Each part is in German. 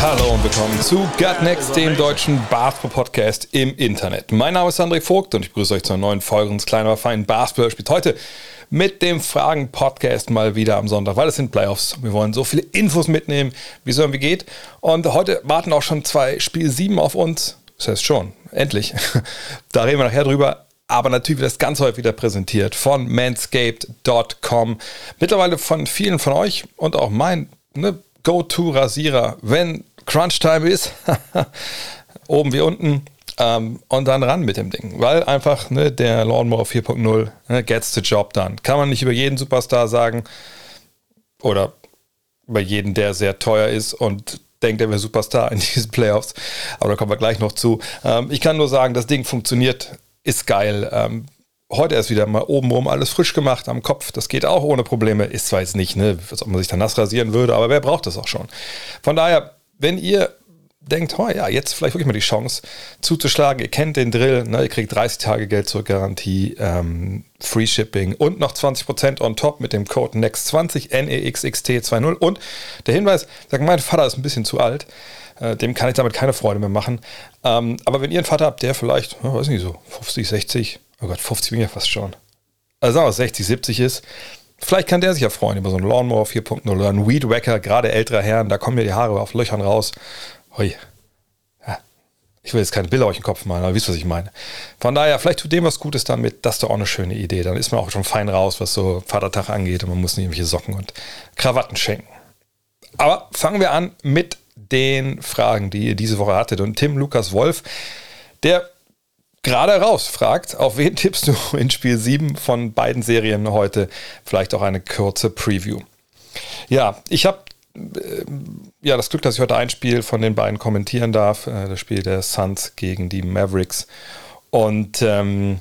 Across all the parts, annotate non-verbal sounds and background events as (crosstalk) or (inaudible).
Hallo und willkommen zu Gut Next, dem deutschen Basketball-Podcast im Internet. Mein Name ist André Vogt und ich begrüße euch zu einer neuen Folge unseres kleinen, aber feinen Basketball spielt heute mit dem Fragen-Podcast mal wieder am Sonntag, weil es sind Playoffs. Wir wollen so viele Infos mitnehmen, wie es irgendwie geht. Und heute warten auch schon zwei Spiel 7 auf uns. Das heißt schon, endlich. (laughs) Da reden wir nachher drüber aber natürlich wird das ganz häufig wieder präsentiert von manscaped.com. Mittlerweile von vielen von euch und auch mein ne, Go-To-Rasierer, wenn Crunch-Time ist, (laughs) oben wie unten. Ähm, und dann ran mit dem Ding, weil einfach ne, der Lawnmower 4.0 ne, gets the job done. Kann man nicht über jeden Superstar sagen oder über jeden, der sehr teuer ist und denkt, er wäre Superstar in (laughs) diesen Playoffs. Aber da kommen wir gleich noch zu. Ähm, ich kann nur sagen, das Ding funktioniert ist geil. Ähm, heute erst wieder mal obenrum alles frisch gemacht am Kopf. Das geht auch ohne Probleme. Ist zwar jetzt nicht, ne, als ob man sich da nass rasieren würde, aber wer braucht das auch schon? Von daher, wenn ihr denkt, oh ja, jetzt vielleicht wirklich mal die Chance zuzuschlagen, ihr kennt den Drill, ne, ihr kriegt 30 Tage Geld zur Garantie, ähm, Free Shipping und noch 20% on top mit dem Code NEXT20, NEXXT20 und der Hinweis, sagt, mein Vater ist ein bisschen zu alt, äh, dem kann ich damit keine Freude mehr machen. Ähm, aber wenn ihr einen Vater habt, der vielleicht, oh, weiß nicht so, 50, 60, oh Gott, 50 bin ich ja fast schon. Also sagen wir 60, 70 ist, vielleicht kann der sich ja freuen über so einen Lawnmower 4.0 oder einen Weed Wacker, gerade ältere Herren, da kommen ja die Haare auf Löchern raus. Hui. Ja. Ich will jetzt keine Bilder euch den Kopf malen, aber wisst, was ich meine. Von daher, vielleicht tut dem was Gutes damit, das ist doch auch eine schöne Idee. Dann ist man auch schon fein raus, was so Vatertag angeht und man muss nicht irgendwelche Socken und Krawatten schenken. Aber fangen wir an mit den Fragen, die ihr diese Woche hattet. Und Tim Lukas Wolf, der gerade raus fragt, auf wen tippst du (laughs) in Spiel 7 von beiden Serien heute? Vielleicht auch eine kurze Preview. Ja, ich habe äh, ja das Glück, dass ich heute ein Spiel von den beiden kommentieren darf. Äh, das Spiel der Suns gegen die Mavericks. Und ähm,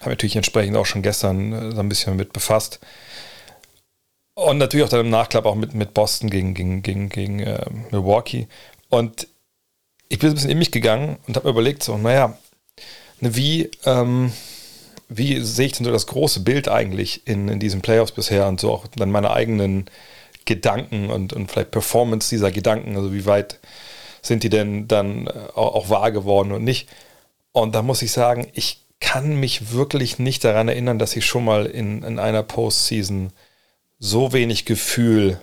habe natürlich entsprechend auch schon gestern äh, so ein bisschen mit befasst. Und natürlich auch dann im Nachklapp auch mit, mit Boston gegen, gegen, gegen, gegen äh, Milwaukee. Und ich bin ein bisschen in mich gegangen und habe mir überlegt, so, naja, ne, wie, ähm, wie sehe ich denn so das große Bild eigentlich in, in diesen Playoffs bisher und so auch dann meine eigenen Gedanken und, und vielleicht Performance dieser Gedanken, also wie weit sind die denn dann äh, auch, auch wahr geworden und nicht. Und da muss ich sagen, ich kann mich wirklich nicht daran erinnern, dass ich schon mal in, in einer Postseason so wenig Gefühl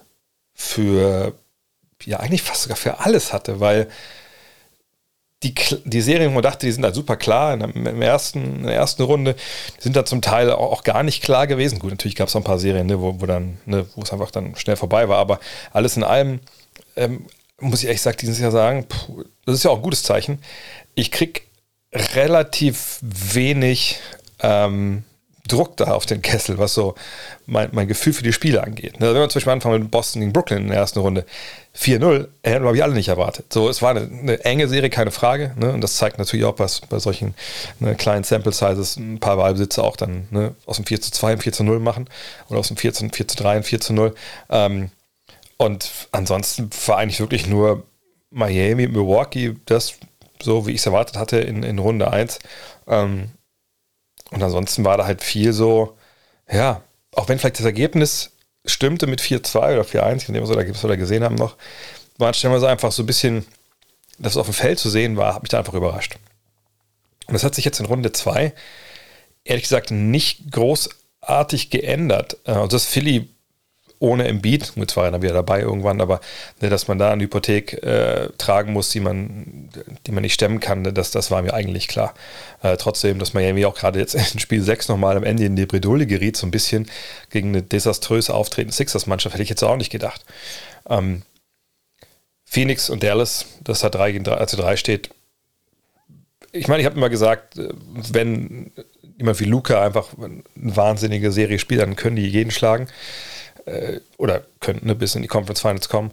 für, ja, eigentlich fast sogar für alles hatte, weil die, die Serien, wo man dachte, die sind halt super klar in der, ersten, in der ersten Runde, sind da zum Teil auch, auch gar nicht klar gewesen. Gut, natürlich gab es auch ein paar Serien, ne, wo, wo dann, ne, wo es einfach dann schnell vorbei war, aber alles in allem, ähm, muss ich ehrlich gesagt, dieses Jahr sagen, puh, das ist ja auch ein gutes Zeichen. Ich krieg relativ wenig ähm, Druck da auf den Kessel, was so mein, mein Gefühl für die Spiele angeht. Ne, wenn wir zum Beispiel anfangen mit Boston gegen Brooklyn in der ersten Runde, 4-0, hätten wir, alle nicht erwartet. So, es war eine, eine enge Serie, keine Frage. Ne? Und das zeigt natürlich auch, was bei solchen ne, kleinen Sample Sizes ein paar Wahlbesitzer auch dann ne, aus dem 4 zu 2 ein 4 zu 0 machen oder aus dem 4 zu, 4 zu 3 ein 4 zu 0. Ähm, und ansonsten war eigentlich wirklich nur Miami, Milwaukee, das so, wie ich es erwartet hatte in, in Runde 1. Ähm, und ansonsten war da halt viel so, ja, auch wenn vielleicht das Ergebnis stimmte mit 4-2 oder 4-1, ich weiß nicht, was wir da gesehen haben noch, war stellenweise einfach so ein bisschen, dass es auf dem Feld zu sehen war, hat mich da einfach überrascht. Und das hat sich jetzt in Runde 2 ehrlich gesagt nicht großartig geändert. Also das Philly ohne Embiid, gut, war er dann wieder dabei irgendwann, aber ne, dass man da eine Hypothek äh, tragen muss, die man, die man nicht stemmen kann, ne, das, das war mir eigentlich klar. Äh, trotzdem, dass Miami auch gerade jetzt in Spiel 6 nochmal am Ende in die Bredouille geriet, so ein bisschen gegen eine desaströse auftretende Sixers-Mannschaft, hätte ich jetzt auch nicht gedacht. Ähm, Phoenix und Dallas, das da 3 gegen 3, also 3 steht. Ich meine, ich habe immer gesagt, äh, wenn jemand wie Luca einfach eine wahnsinnige Serie spielt, dann können die jeden schlagen äh, oder könnten ne, bis in die Conference Finals kommen.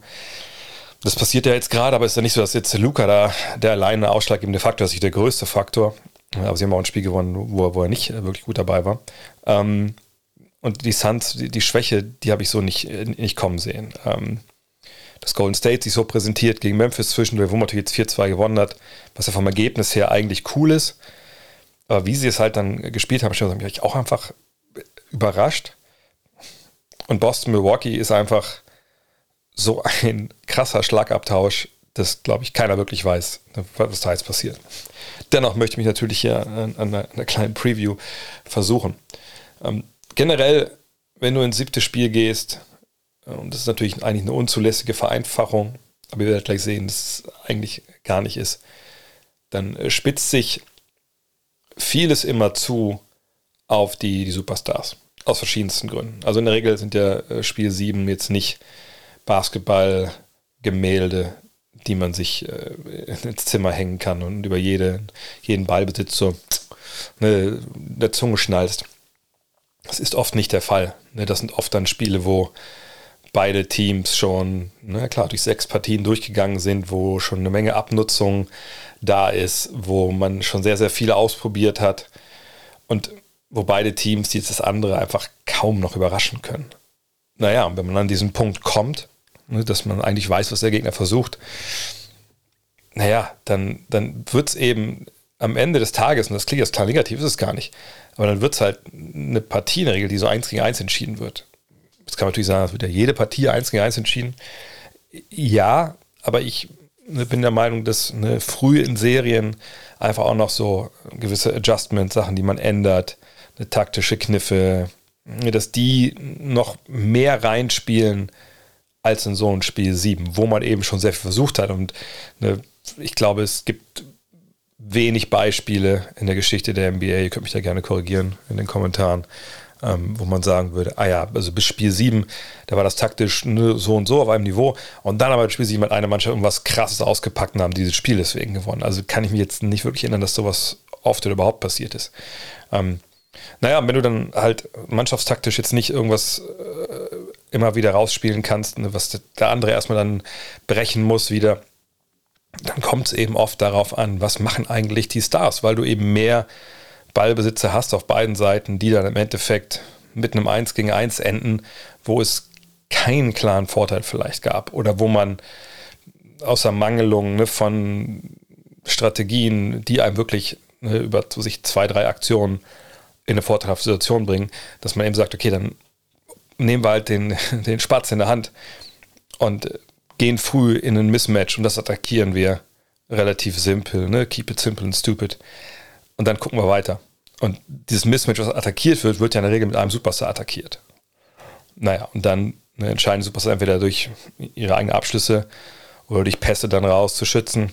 Das passiert ja jetzt gerade, aber es ist ja nicht so, dass jetzt Luca da der alleine ausschlaggebende Faktor ist, nicht der größte Faktor. Aber sie haben auch ein Spiel gewonnen, wo, wo er nicht wirklich gut dabei war. Ähm, und die Suns, die, die Schwäche, die habe ich so nicht, nicht kommen sehen. Ähm, dass Golden State sich so präsentiert gegen Memphis zwischendurch, wo man natürlich jetzt 4-2 gewonnen hat, was ja vom Ergebnis her eigentlich cool ist. Aber wie sie es halt dann gespielt haben, hat mich auch einfach überrascht. Und Boston Milwaukee ist einfach so ein krasser Schlagabtausch, dass, glaube ich, keiner wirklich weiß, was da jetzt passiert. Dennoch möchte ich mich natürlich hier an, einer, einer, kleinen Preview versuchen. Ähm, generell, wenn du ins siebte Spiel gehst, äh, und das ist natürlich eigentlich eine unzulässige Vereinfachung, aber ihr werdet gleich sehen, dass es eigentlich gar nicht ist, dann äh, spitzt sich vieles immer zu auf die, die Superstars. Aus verschiedensten Gründen. Also in der Regel sind ja äh, Spiel 7 jetzt nicht Basketball-Gemälde, die man sich (laughs) ins Zimmer hängen kann und über jede, jeden Ballbesitz so ne, der Zunge schnallst. Das ist oft nicht der Fall. Ne? Das sind oft dann Spiele, wo beide Teams schon, na klar, durch sechs Partien durchgegangen sind, wo schon eine Menge Abnutzung da ist, wo man schon sehr, sehr viele ausprobiert hat und wo beide Teams jetzt das andere einfach kaum noch überraschen können. Naja, und wenn man an diesen Punkt kommt, ne, dass man eigentlich weiß, was der Gegner versucht, naja, dann, dann wird es eben am Ende des Tages, und das klingt jetzt klar negativ, ist es gar nicht, aber dann wird es halt eine Partie in der Regel, die so eins gegen eins entschieden wird. Jetzt kann man natürlich sagen, es wird ja jede Partie eins gegen eins entschieden. Ja, aber ich ne, bin der Meinung, dass ne, früh in Serien einfach auch noch so gewisse Adjustment-Sachen, die man ändert, taktische Kniffe, dass die noch mehr reinspielen als in so ein Spiel 7, wo man eben schon sehr viel versucht hat. Und ne, ich glaube, es gibt wenig Beispiele in der Geschichte der NBA, ihr könnt mich da gerne korrigieren in den Kommentaren, ähm, wo man sagen würde, ah ja, also bis Spiel 7, da war das taktisch ne, so und so auf einem Niveau und dann aber Spiel 7 hat eine Mannschaft irgendwas krasses ausgepackt und haben dieses Spiel deswegen gewonnen. Also kann ich mich jetzt nicht wirklich erinnern, dass sowas oft oder überhaupt passiert ist. Ähm, naja, wenn du dann halt mannschaftstaktisch jetzt nicht irgendwas äh, immer wieder rausspielen kannst, ne, was der andere erstmal dann brechen muss wieder, dann kommt es eben oft darauf an, was machen eigentlich die Stars, weil du eben mehr Ballbesitzer hast auf beiden Seiten, die dann im Endeffekt mit einem 1 gegen 1 enden, wo es keinen klaren Vorteil vielleicht gab oder wo man außer Mangelung ne, von Strategien, die einem wirklich ne, über sich zwei, drei Aktionen in eine vorteilhafte Situation bringen, dass man eben sagt, okay, dann nehmen wir halt den, (laughs) den Spatz in der Hand und gehen früh in ein Mismatch und das attackieren wir relativ simpel, ne? Keep it simple and stupid. Und dann gucken wir weiter. Und dieses Mismatch, was attackiert wird, wird ja in der Regel mit einem Superstar attackiert. Naja, und dann ne, entscheiden Superstar entweder durch ihre eigenen Abschlüsse oder durch Pässe dann rauszuschützen.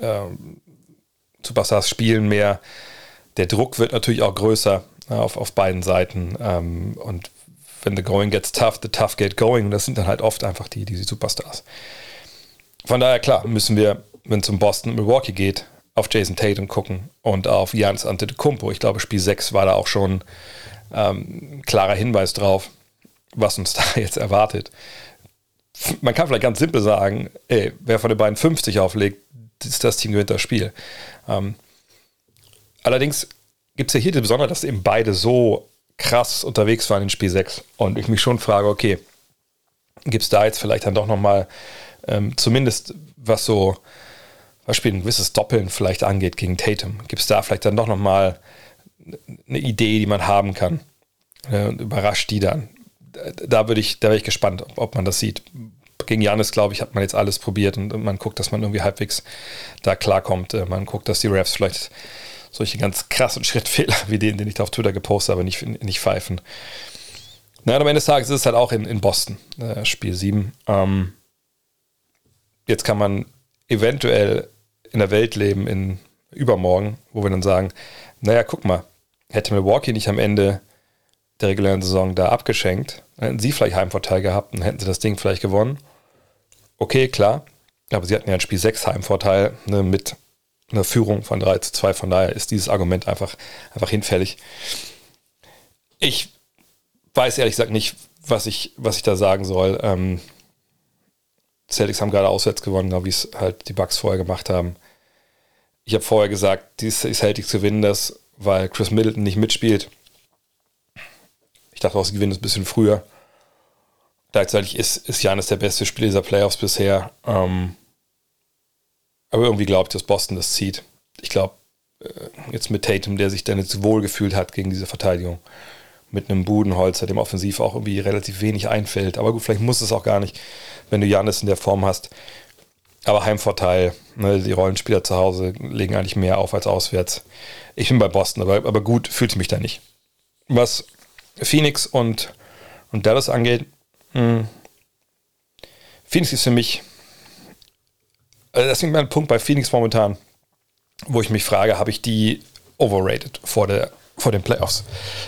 Ähm, Superstars spielen mehr. Der Druck wird natürlich auch größer auf, auf beiden Seiten. Ähm, und wenn the going gets tough, the tough get going. Das sind dann halt oft einfach die, die Superstars. Von daher, klar, müssen wir, wenn es um Boston und Milwaukee geht, auf Jason Tatum gucken und auf Jans Antetokounmpo. Ich glaube, Spiel 6 war da auch schon ähm, klarer Hinweis drauf, was uns (laughs) da jetzt erwartet. Man kann vielleicht ganz simpel sagen, ey, wer von den beiden 50 auflegt, ist das Team gewinnt das Spiel. Ähm, allerdings gibt es ja hier die Besonderheit, dass eben beide so krass unterwegs waren in Spiel 6 und ich mich schon frage, okay, gibt es da jetzt vielleicht dann doch nochmal ähm, zumindest was so Beispiel ein gewisses Doppeln vielleicht angeht gegen Tatum, gibt es da vielleicht dann doch nochmal eine Idee, die man haben kann äh, und überrascht die dann. Da würde ich, da wäre ich gespannt, ob, ob man das sieht. Gegen Janis, glaube ich, hat man jetzt alles probiert und man guckt, dass man irgendwie halbwegs da klarkommt. Äh, man guckt, dass die Refs vielleicht solche ganz krassen (laughs) Schrittfehler wie den, den ich da auf Twitter gepostet habe, nicht, nicht pfeifen. Na, am Ende des Tages ist es halt auch in, in Boston, äh, Spiel 7. Ähm, jetzt kann man eventuell in der Welt leben in übermorgen, wo wir dann sagen, naja, guck mal, hätte Milwaukee nicht am Ende der regulären Saison da abgeschenkt, dann hätten sie vielleicht Heimvorteil gehabt und hätten sie das Ding vielleicht gewonnen. Okay, klar, aber sie hatten ja ein Spiel 6 Heimvorteil ne, mit einer Führung von 3 zu 2, von daher ist dieses Argument einfach, einfach hinfällig. Ich weiß ehrlich gesagt nicht, was ich, was ich da sagen soll. Ähm, Celtics haben gerade auswärts gewonnen, wie es halt die Bucks vorher gemacht haben. Ich habe vorher gesagt, die Celtics gewinnen das, weil Chris Middleton nicht mitspielt. Ich dachte auch, sie gewinnen es ein bisschen früher. Gleichzeitig ist, ist Janis der beste Spieler dieser Playoffs bisher. Ähm, aber irgendwie glaube ich, dass Boston das zieht. Ich glaube, äh, jetzt mit Tatum, der sich dann jetzt wohlgefühlt hat gegen diese Verteidigung. Mit einem Budenholzer, dem offensiv auch irgendwie relativ wenig einfällt. Aber gut, vielleicht muss es auch gar nicht, wenn du Janis in der Form hast. Aber Heimvorteil, ne, die Rollenspieler zu Hause legen eigentlich mehr auf als auswärts. Ich bin bei Boston, aber, aber gut fühlte mich da nicht. Was Phoenix und, und Dallas angeht, mh, hm, Phoenix ist für mich, also das mein Punkt bei Phoenix momentan, wo ich mich frage, habe ich die overrated vor, der, vor den Playoffs?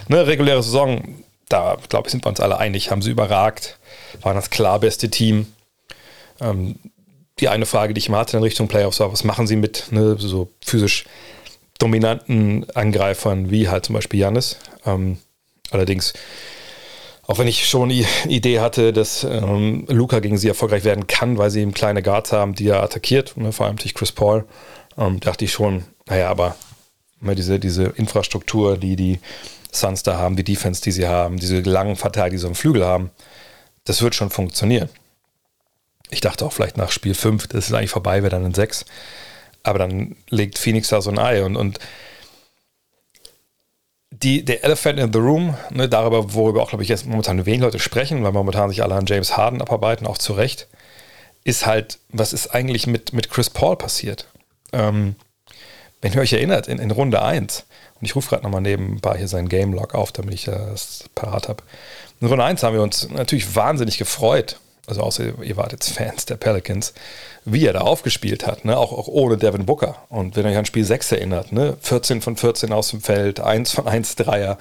Ne, reguläre Saison, da glaube ich, sind wir uns alle einig, haben sie überragt, waren das klar beste Team. Ähm, die eine Frage, die ich mal hatte in Richtung Playoffs war, was machen sie mit ne, so physisch dominanten Angreifern wie halt zum Beispiel Janis? Ähm, allerdings, auch wenn ich schon die Idee hatte, dass ähm, Luca gegen sie erfolgreich werden kann, weil sie eben kleine Guards haben, die er attackiert, ne, vor allem durch Chris Paul, ähm, dachte ich schon, naja, aber ne, diese, diese Infrastruktur, die die Suns da haben, die Defense, die sie haben, diese langen Verteidiger, die so einen Flügel haben, das wird schon funktionieren. Ich dachte auch vielleicht nach Spiel 5, das ist eigentlich vorbei, wäre dann in 6. Aber dann legt Phoenix da so ein Ei und, und die, der Elephant in the Room, ne, darüber, worüber auch, glaube ich, jetzt momentan wenig Leute sprechen, weil momentan sich alle an James Harden abarbeiten, auch zu Recht, ist halt, was ist eigentlich mit, mit Chris Paul passiert? Ähm, wenn ihr euch erinnert, in, in Runde 1, und ich rufe gerade nochmal nebenbei hier seinen Game Log auf, damit ich das parat habe. In Runde 1 haben wir uns natürlich wahnsinnig gefreut, also außer ihr wart jetzt Fans der Pelicans, wie er da aufgespielt hat, ne? auch, auch ohne Devin Booker. Und wenn ihr euch an Spiel 6 erinnert, ne? 14 von 14 aus dem Feld, 1 von 1 Dreier,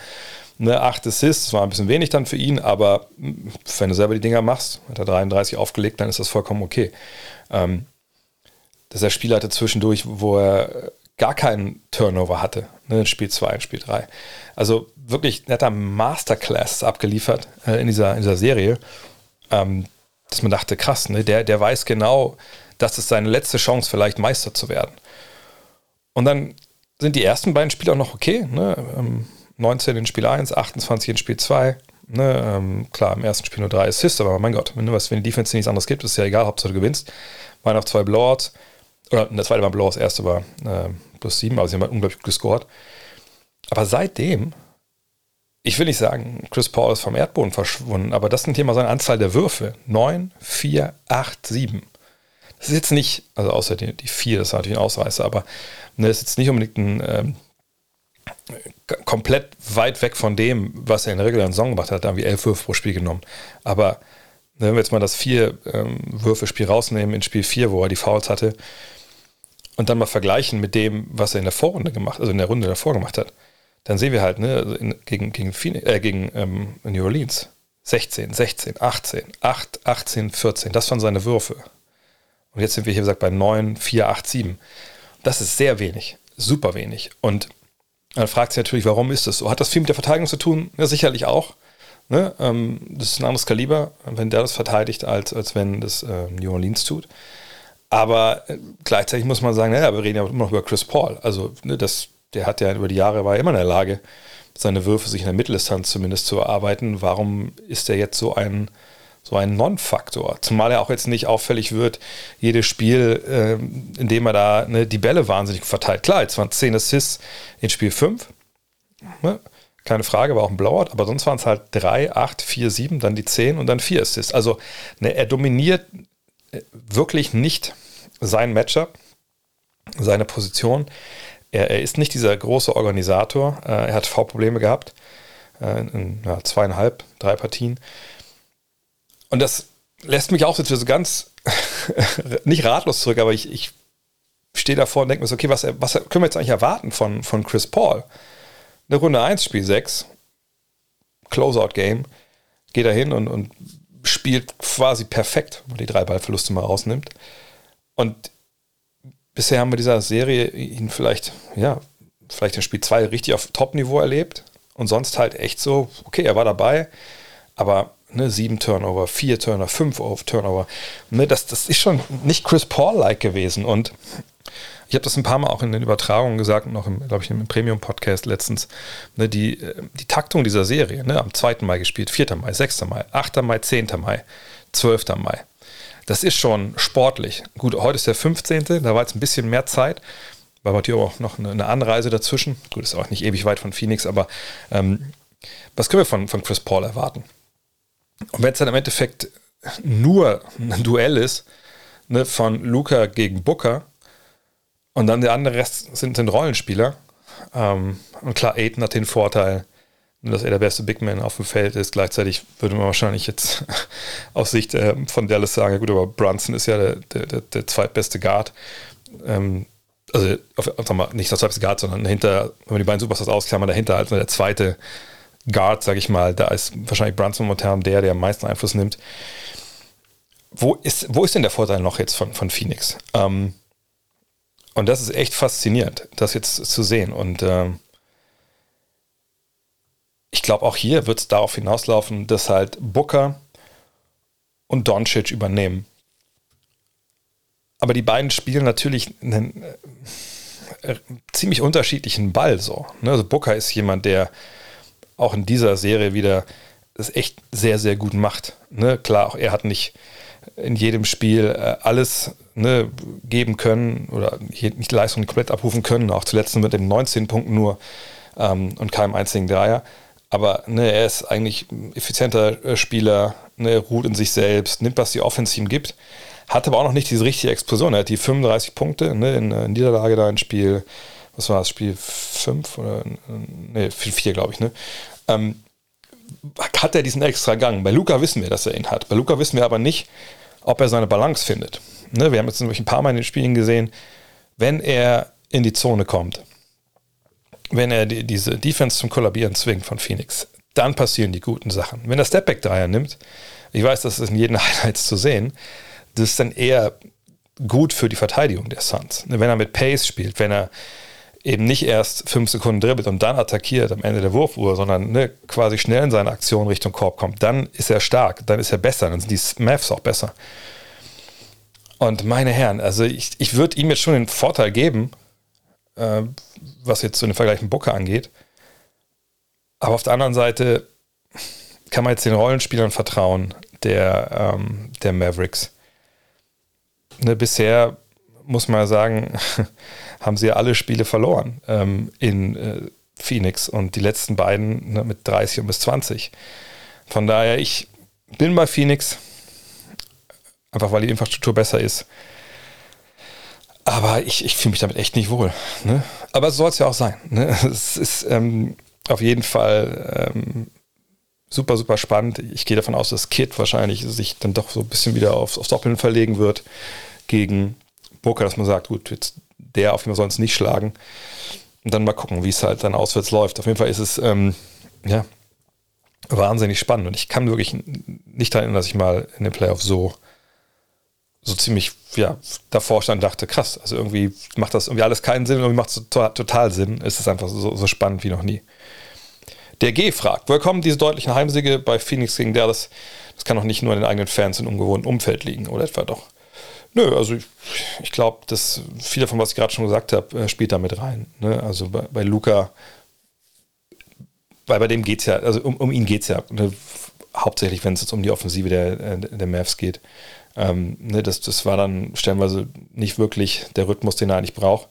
ne? 8 Assists, war ein bisschen wenig dann für ihn, aber wenn du selber die Dinger machst, hat er 33 aufgelegt, dann ist das vollkommen okay. Ähm, dass er Spiel hatte zwischendurch, wo er gar keinen Turnover hatte, ne? Spiel 2, in Spiel 3. Also wirklich netter Masterclass abgeliefert äh, in, dieser, in dieser Serie. Ähm, dass man dachte, krass, ne, der, der weiß genau, dass es seine letzte Chance vielleicht Meister zu werden. Und dann sind die ersten beiden Spiele auch noch okay. Ne? 19 ähm, in Spiel 1, 28 in Spiel 2. Ne? Ähm, klar, im ersten Spiel nur drei Assists, aber mein Gott, wenn, du was, wenn die Defense nichts anderes gibt, ist ja egal, Hauptsache du gewinnst. Waren auch zwei Blowouts. Oder der zweite war ein Blowout, das erste war äh, plus sieben, also sie haben halt unglaublich gescored. Aber seitdem ich will nicht sagen, Chris Paul ist vom Erdboden verschwunden, aber das ist ein Thema seine Anzahl der Würfe. 9, 4, 8, 7. Das ist jetzt nicht, also außer die, die 4, das ist natürlich ein Ausreißer, aber ne, das ist jetzt nicht unbedingt ein ähm, komplett weit weg von dem, was er in der regulären Saison gemacht hat. Da haben wir 11 Würfe pro Spiel genommen. Aber ne, wenn wir jetzt mal das 4 ähm, Würfe-Spiel rausnehmen in Spiel 4, wo er die Fouls hatte, und dann mal vergleichen mit dem, was er in der Vorrunde gemacht, also in der Runde davor gemacht hat, dann sehen wir halt, ne, also in, gegen, gegen, äh, gegen ähm, New Orleans 16, 16, 18, 8, 18, 14. Das waren seine Würfe. Und jetzt sind wir hier, wie gesagt, bei 9, 4, 8, 7. Das ist sehr wenig, super wenig. Und dann fragt sich natürlich, warum ist das so? Hat das viel mit der Verteidigung zu tun? Ja, sicherlich auch. Ne? Ähm, das ist ein anderes Kaliber, wenn der das verteidigt, als, als wenn das äh, New Orleans tut. Aber äh, gleichzeitig muss man sagen, naja, wir reden ja immer noch über Chris Paul. Also ne, das der hat ja über die Jahre war immer in der Lage, seine Würfe sich in der Mitteldistanz zumindest zu erarbeiten. Warum ist er jetzt so ein, so ein Non-Faktor? Zumal er auch jetzt nicht auffällig wird, jedes Spiel, äh, in dem er da ne, die Bälle wahnsinnig verteilt. Klar, jetzt waren 10 Assists in Spiel 5. Ne? Keine Frage, war auch ein Blowout, aber sonst waren es halt 3, 8, 4, 7, dann die 10 und dann 4 Assists. Also ne, er dominiert äh, wirklich nicht sein Matchup, seine Position. Er, er, ist nicht dieser große Organisator. Äh, er hat V-Probleme gehabt. Äh, in ja, zweieinhalb, drei Partien. Und das lässt mich auch jetzt so ganz, (laughs) nicht ratlos zurück, aber ich, ich stehe davor und denke mir so, okay, was, was können wir jetzt eigentlich erwarten von, von Chris Paul? Eine Runde 1, Spiel 6, Closeout-Game, geht er hin und, und spielt quasi perfekt, wenn man die drei Ballverluste mal rausnimmt. Und bisher haben wir dieser Serie ihn vielleicht, ja, vielleicht in Spiel 2 richtig auf Top-Niveau erlebt und sonst halt echt so, okay, er war dabei, aber ne, sieben Turnover, vier Turnover, fünf auf Turnover, ne, das, das ist schon nicht Chris Paul-like gewesen und ich habe das ein paar Mal auch in den Übertragungen gesagt, noch im, glaube ich, im Premium-Podcast letztens, ne, die, äh, die Taktung dieser Serie, ne, am 2. Mai gespielt, 4. Mai, 6. Mai, 8. Mai, 10. Mai, 12. Mai. Das ist schon sportlich. Gut, heute ist der 15., da war jetzt ein bisschen mehr Zeit, war natürlich auch noch eine, eine Anreise dazwischen. Gut, ist auch nicht ewig weit von Phoenix, aber ähm, was können wir von, von Chris Paul erwarten? Und wenn es dann im Endeffekt nur ein Duell ist, ne, von Luca gegen Booker, und dann der andere Rest sind, sind Rollenspieler. Ähm, und klar, Aiden hat den Vorteil, dass er der beste Big Man auf dem Feld ist. Gleichzeitig würde man wahrscheinlich jetzt (laughs) aus Sicht äh, von Dallas sagen, ja gut, aber Brunson ist ja der, der, der zweitbeste Guard. Ähm, also auf, sag mal, nicht der zweitbeste Guard, sondern dahinter, wenn man die beiden Superstars ausklammern, dahinter halt der zweite Guard, sage ich mal, da ist wahrscheinlich Brunson momentan der, der am meisten Einfluss nimmt. Wo ist, wo ist denn der Vorteil noch jetzt von, von Phoenix? Ähm, und das ist echt faszinierend, das jetzt zu sehen. Und ähm, ich glaube, auch hier wird es darauf hinauslaufen, dass halt Booker und Doncic übernehmen. Aber die beiden spielen natürlich einen äh, ziemlich unterschiedlichen Ball so. Ne? Also Booker ist jemand, der auch in dieser Serie wieder das echt sehr, sehr gut macht. Ne? Klar, auch er hat nicht in jedem Spiel äh, alles ne, geben können oder nicht die Leistung komplett abrufen können. Auch zuletzt mit den 19 Punkten nur ähm, und keinem einzigen Dreier. Aber ne, er ist eigentlich ein effizienter äh, Spieler, ne, ruht in sich selbst, nimmt, was die Offense ihm gibt. Hat aber auch noch nicht diese richtige Explosion. Er hat die 35 Punkte ne, in, in Niederlage da in Spiel, was war das, Spiel 5 oder ne, 4, glaube ich, ne? Ähm, hat er diesen extra Gang. Bei Luca wissen wir, dass er ihn hat. Bei Luca wissen wir aber nicht, ob er seine Balance findet. Ne, wir haben jetzt ein paar Mal in den Spielen gesehen, wenn er in die Zone kommt, wenn er die, diese Defense zum Kollabieren zwingt von Phoenix, dann passieren die guten Sachen. Wenn er Stepback-Dreier nimmt, ich weiß, das ist in jedem (laughs) Highlights zu sehen, das ist dann eher gut für die Verteidigung der Suns. Wenn er mit Pace spielt, wenn er eben nicht erst fünf Sekunden dribbelt und dann attackiert am Ende der Wurfuhr, sondern ne, quasi schnell in seine Aktion Richtung Korb kommt, dann ist er stark, dann ist er besser, dann sind die Mavs auch besser. Und meine Herren, also ich, ich würde ihm jetzt schon den Vorteil geben, äh, was jetzt so den Vergleich mit Booker angeht. Aber auf der anderen Seite kann man jetzt den Rollenspielern vertrauen, der, ähm, der Mavericks. Ne, bisher muss man sagen, (laughs) haben sie ja alle Spiele verloren ähm, in äh, Phoenix und die letzten beiden ne, mit 30 und bis 20. Von daher, ich bin bei Phoenix, einfach weil die Infrastruktur besser ist. Aber ich, ich fühle mich damit echt nicht wohl. Ne? Aber so soll es ja auch sein. Ne? (laughs) Es ist ähm, auf jeden Fall ähm, super, super spannend. Ich gehe davon aus, dass Kid wahrscheinlich sich dann doch so ein bisschen wieder aufs, aufs Doppeln verlegen wird gegen Booker, dass man sagt, gut, jetzt der auf jeden Fall sonst nicht schlagen. Und dann mal gucken, wie es halt dann auswärts läuft. Auf jeden Fall ist es, ähm, ja, wahnsinnig spannend. Und ich kann wirklich nicht erinnern, dass ich mal in den Playoffs so, so ziemlich, ja, davor stand und dachte, krass, also irgendwie macht das irgendwie alles keinen Sinn, irgendwie macht es total Sinn. Es ist einfach so, so spannend wie noch nie. Der G fragt, woher kommen diese deutlichen Heimsiege bei Phoenix gegen Dallas? Das kann doch nicht nur an den eigenen Fans in ungewohnten Umfeld liegen, oder etwa doch? Nö, also ich, ich glaube, dass viel davon, was ich gerade schon gesagt habe, äh, spielt da mit rein. Ne? Also bei, bei Luca, weil bei dem geht es ja, also um, um ihn geht es ja, ne? hauptsächlich, wenn es jetzt um die Offensive der, äh, der Mavs geht. Ähm, ne? das, das war dann stellenweise nicht wirklich der Rhythmus, den er eigentlich braucht.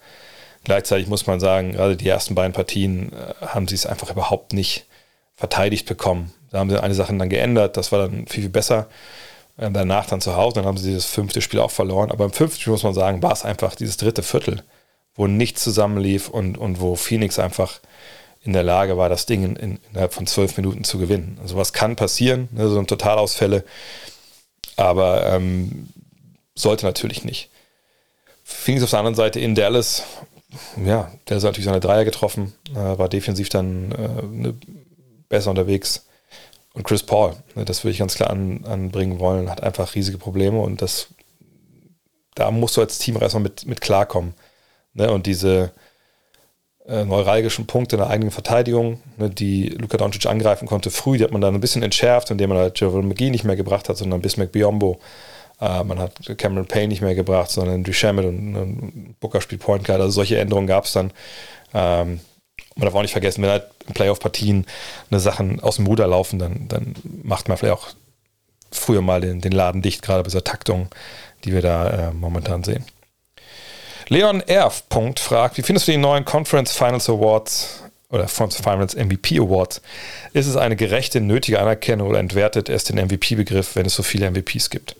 Gleichzeitig muss man sagen, gerade die ersten beiden Partien äh, haben sie es einfach überhaupt nicht verteidigt bekommen. Da haben sie eine Sache dann geändert, das war dann viel, viel besser. Danach dann zu Hause, dann haben sie das fünfte Spiel auch verloren. Aber im fünften Spiel muss man sagen, war es einfach dieses dritte Viertel, wo nichts zusammenlief und, und wo Phoenix einfach in der Lage war, das Ding in, in, innerhalb von zwölf Minuten zu gewinnen. Also was kann passieren, ne, so ein Totalausfälle, aber ähm, sollte natürlich nicht. Phoenix auf der anderen Seite in Dallas, ja, der hat natürlich seine Dreier getroffen, äh, war defensiv dann äh, ne, besser unterwegs. Und Chris Paul, ne, das würde ich ganz klar an, anbringen wollen, hat einfach riesige Probleme und das, da musst du als Team erstmal mit, mit klarkommen. Ne? Und diese äh, neuralgischen Punkte in der eigenen Verteidigung, ne, die Luka Doncic angreifen konnte früh, die hat man dann ein bisschen entschärft, indem man halt Javel McGee nicht mehr gebracht hat, sondern Bismack Biombo Äh, man hat Cameron Payne nicht mehr gebracht, sondern Duchamp und, und Booker spielt Point Guard. Also solche Änderungen gab es dann. Ähm, man darf auch nicht vergessen, wenn halt in Playoff-Partien eine Sachen aus dem Ruder laufen, dann, dann macht man vielleicht auch früher mal den, den Laden dicht, gerade bei dieser Taktung, die wir da äh, momentan sehen. Leon Erf. Punkt fragt, wie findest du die neuen Conference Finals Awards oder Conference Finals MVP Awards? Ist es eine gerechte, nötige Anerkennung oder entwertet es den MVP-Begriff, wenn es so viele MVPs gibt?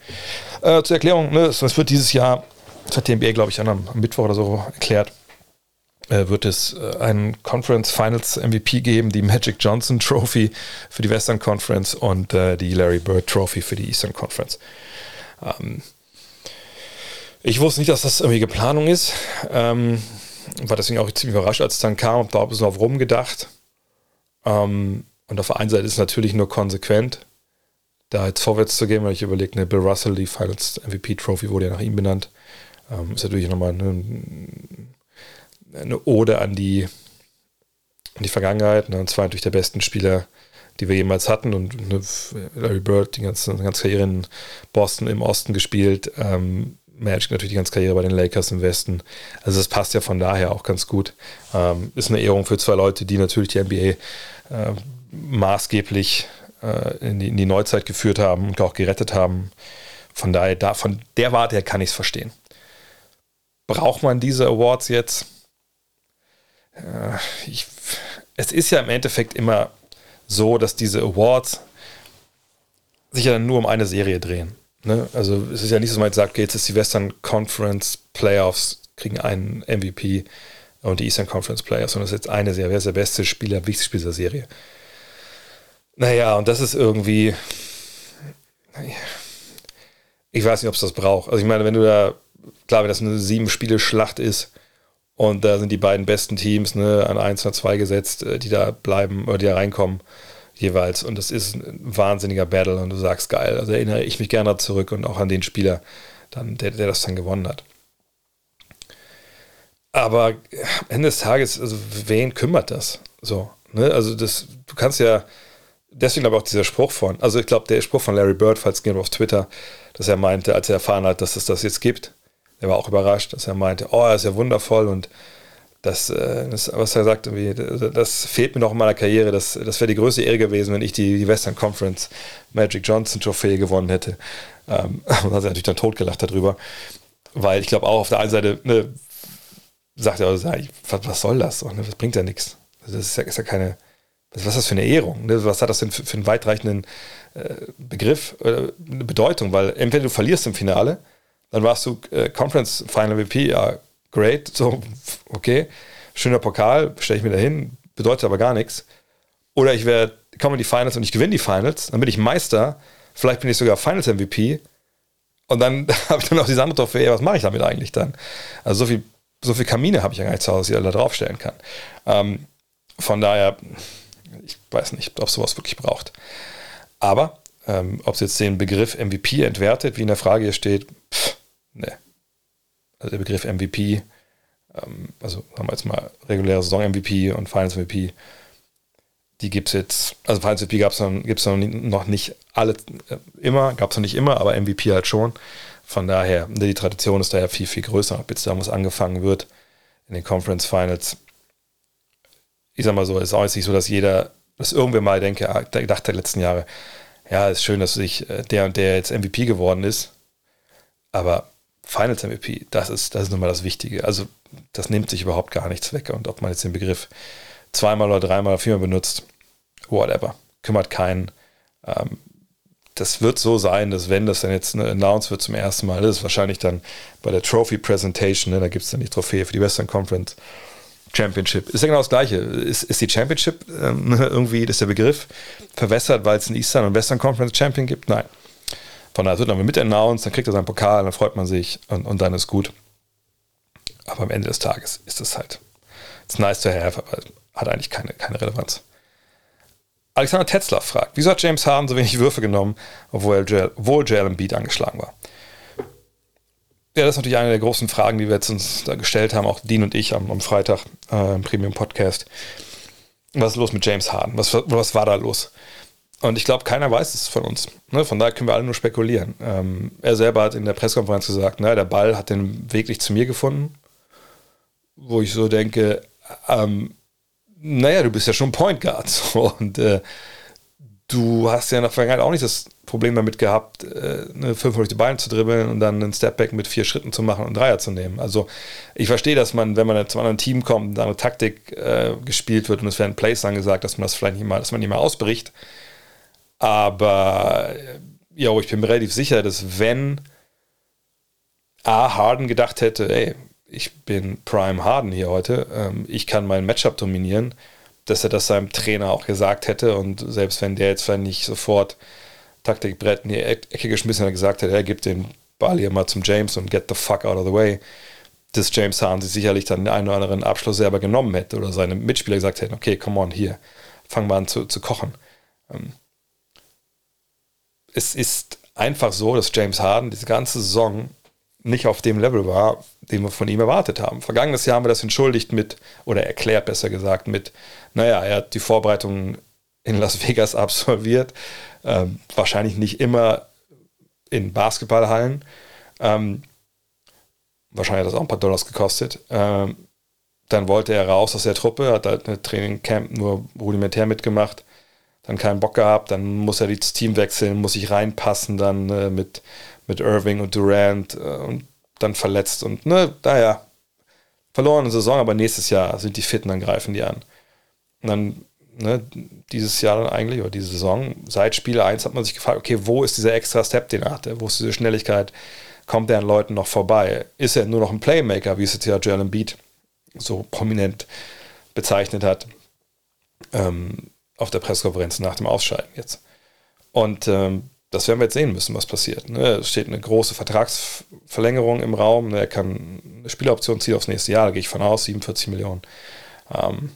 Äh, zur Erklärung, ne, es wird dieses Jahr, das hat die NBA, glaube ich, am Mittwoch oder so erklärt, wird es äh, einen Conference Finals MVP geben, die Magic Johnson Trophy für die Western Conference und äh, die Larry Bird Trophy für die Eastern Conference. Ähm, ich wusste nicht, dass das irgendwie Planung ist. Ähm, war deswegen auch ziemlich überrascht, als es dann kam. Hab da ein bisschen auf rumgedacht. Ähm, und auf der einen Seite ist es natürlich nur konsequent, da jetzt vorwärts zu gehen, weil ich überlege, ne, Bill Russell, die Finals MVP Trophy wurde ja nach ihm benannt. Ähm, ist natürlich nochmal eine, eine Ode an die, an die Vergangenheit. Ne, und zwar natürlich der besten Spieler, die wir jemals hatten. Und ne, Larry Bird, die ganze, ganze Karriere in Boston im Osten gespielt. Ähm, Magic natürlich die ganze Karriere bei den Lakers im Westen. Also das passt ja von daher auch ganz gut. Ähm, ist eine Ehrung für zwei Leute, die natürlich die NBA äh, maßgeblich äh, in, die, in, die, Neuzeit geführt haben und auch gerettet haben. Von daher, da, von der Warte her kann ich es verstehen. Braucht man diese Awards jetzt? Äh, ich, es ist ja im Endeffekt immer so, dass diese Awards sich ja nur um eine Serie drehen. Ne? Also es ist ja nicht so, dass man jetzt sagt, okay, jetzt ist die Western Conference Playoffs, kriegen einen MVP und die Eastern Conference Playoffs, sondern es ist jetzt eine Serie. Wer ist der beste Spieler, wichtigste Spieler der Serie? Naja, und das ist irgendwie. Ich weiß nicht, ob es das braucht. Also ich meine, wenn du da, klar, wenn das eine Sieben-Spiele-Schlacht ist und da sind die beiden besten Teams ne, an 1 oder 2 gesetzt, äh, die da bleiben oder die da reinkommen, jeweils. Und das ist ein wahnsinniger Battle und du sagst geil. Also erinnere ich mich gerne zurück und auch an den Spieler, dann, der, der das dann gewonnen hat. Aber am Ende des Tages, also wen kümmert das? So, ne? Also das, du kannst ja, deswegen aber auch dieser Spruch von, also ich glaube, der Spruch von Larry Bird, falls es auf Twitter, dass er meinte, als er erfahren hat, dass es das jetzt gibt, er war auch überrascht, dass er meinte, oh, er ist ja wundervoll und das, äh, das, was er sagt, das fehlt mir noch in meiner Karriere. Das, das wäre die größte Ehre gewesen, wenn ich die, die Western Conference Magic Johnson Trophäe gewonnen hätte. Ähm, (laughs) da hat er natürlich dann totgelacht darüber. Weil ich glaube auch auf der einen Seite ne, sagt er, also, was, was soll das? Ne? Das bringt ja nichts. Das ist ja, ist ja keine, was ist das für eine Ehrung? Ne? Was hat das denn für, für einen weitreichenden äh, Begriff, äh, eine Bedeutung? Weil entweder du verlierst im Finale, dann warst du äh, Conference Final MVP, ja, great, so, okay, schöner Pokal, stelle ich mir da hin, bedeutet aber gar nichts. Oder ich werde, komme in die Finals und ich gewinne die Finals, dann bin ich Meister, vielleicht bin ich sogar Finals MVP und dann (laughs) habe ich dann auch diese andere Trophäe, was mache ich damit eigentlich dann? Also so viel, so viel Kamine habe ich ja gar nicht zu Hause, die da draufstellen kann. Ähm, von daher, ich weiß nicht, ob sowas wirklich braucht. Aber ähm, ob es jetzt den Begriff MVP entwertet, wie in der Frage hier steht, pff, ne, also der Begriff MVP, ähm, also sagen wir jetzt mal reguläre Saison-MVP und Finals-MVP, die gibt es jetzt, also Finals-MVP gab es noch nicht alle, äh, immer, gab es noch nicht immer, aber MVP halt schon. Von daher, die Tradition ist daher viel, viel größer, ob jetzt damals angefangen wird in den Conference Finals. Ich sag mal so, es ist auch jetzt nicht so, dass jeder, dass irgendwer mal denke, ah, dachte der letzten Jahre, ja, ist schön, dass sich äh, der und der jetzt MVP geworden ist. Aber Finals MVP, das ist, das ist nun mal das Wichtige. Also das nimmt sich überhaupt gar nichts weg. Und ob man jetzt den Begriff zweimal oder dreimal oder viermal benutzt, whatever, kümmert keinen. Ähm, das wird so sein, dass wenn das dann jetzt eine announced wird zum ersten Mal, das ist wahrscheinlich dann bei der Trophy Presentation, ne, da gibt es dann die Trophäe für die Western Conference Championship. Ist ja genau das Gleiche. Ist, ist die Championship ähm, (laughs) irgendwie, ist der Begriff verwässert, weil es einen Eastern und Western Conference Champion gibt? Nein. Von daher wird dann mit announced, dann kriegt er seinen Pokal, dann freut man sich und, und dann ist gut. Aber am Ende des Tages ist es halt, it's nice to have, aber hat eigentlich keine, keine Relevanz. Alexander Tetzler fragt, wieso hat James Harden so wenig Würfe genommen, obwohl obwohl Joel Embiid angeschlagen war? Ja, das ist natürlich eine der großen Fragen, die wir jetzt uns da gestellt haben, auch Dean und ich am, am Freitag äh, im Premium Podcast. Was ist los mit James Harden? Was, was war da los? Und ich glaube, keiner weiß es von uns. Ne? Von daher können wir alle nur spekulieren. Ähm, er selber hat in der Pressekonferenz gesagt, na, der Ball hat den Weg nicht zu mir gefunden. Wo ich so denke, ähm, naja, du bist ja schon Point Guard. (laughs) Und äh, du hast ja in der Vergangenheit auch nicht das Problem damit gehabt, äh, eine 5 durch die Beine zu dribbeln und dann einen Stepback mit vier Schritten zu machen und Dreier zu nehmen. Also ich verstehe, dass man, wenn man zum anderen Team kommt, da eine Taktik äh, gespielt wird und es werden Plays angesagt, dass man das vielleicht nicht mal, dass man nicht mal ausbricht. Aber äh, ja, ich bin mir relativ sicher, dass wenn A. Harden gedacht hätte, ey, ich bin Prime Harden hier heute, ähm, ich kann mein Matchup dominieren, dass er das seinem Trainer auch gesagt hätte und selbst wenn der jetzt vielleicht nicht sofort Taktikbrett in die Ecke geschmissen hat, gesagt hätte, er gibt den Ball hier mal zum James und get the fuck out of the way, dass James Harden sich sicherlich dann den einen oder anderen Abschluss selber genommen hätte oder seine Mitspieler gesagt hätten, okay, come on, hier, fang mal an zu, zu kochen. Ähm, es ist einfach so, dass James Harden diese ganze Saison nicht auf dem Level war, den wir von ihm erwartet haben. Vergangenes Jahr haben wir das entschuldigt mit, oder erklärt besser gesagt, mit, naja, er hat die Vorbereitungen in Las Vegas (laughs) absolviert, ähm, wahrscheinlich nicht immer in Basketballhallen. Ähm, wahrscheinlich hat das auch ein paar Dollars gekostet. Ähm, dann wollte er raus aus der Truppe, hat halt eine Trainingcamp nur rudimentär mitgemacht, dann keinen Bock gehabt, dann muss er das Team wechseln, muss sich reinpassen, dann äh, mit mit Irving und Durant äh, und dann verletzt und ne, daher verlorene Saison, aber nächstes Jahr sind die fit und dann greifen die an. Und dann ne, dieses Jahr dann eigentlich, oder diese Saison, seit Spiel 1 hat man sich gefragt, okay, wo ist dieser extra Step, den er hatte? Wo ist diese Schnelligkeit? Kommt er an Leuten noch vorbei? Ist er nur noch ein Playmaker, wie es jetzt ja Joel Embiid so prominent bezeichnet hat ähm, auf der Pressekonferenz nach dem Ausscheiden jetzt? Und ähm, das werden wir jetzt sehen müssen, was passiert. Ne? Es steht eine große Vertragsverlängerung im Raum. Ne? Er kann eine Spieleroption ziehen aufs nächste Jahr, da gehe ich von aus, 47 Millionen. Ähm,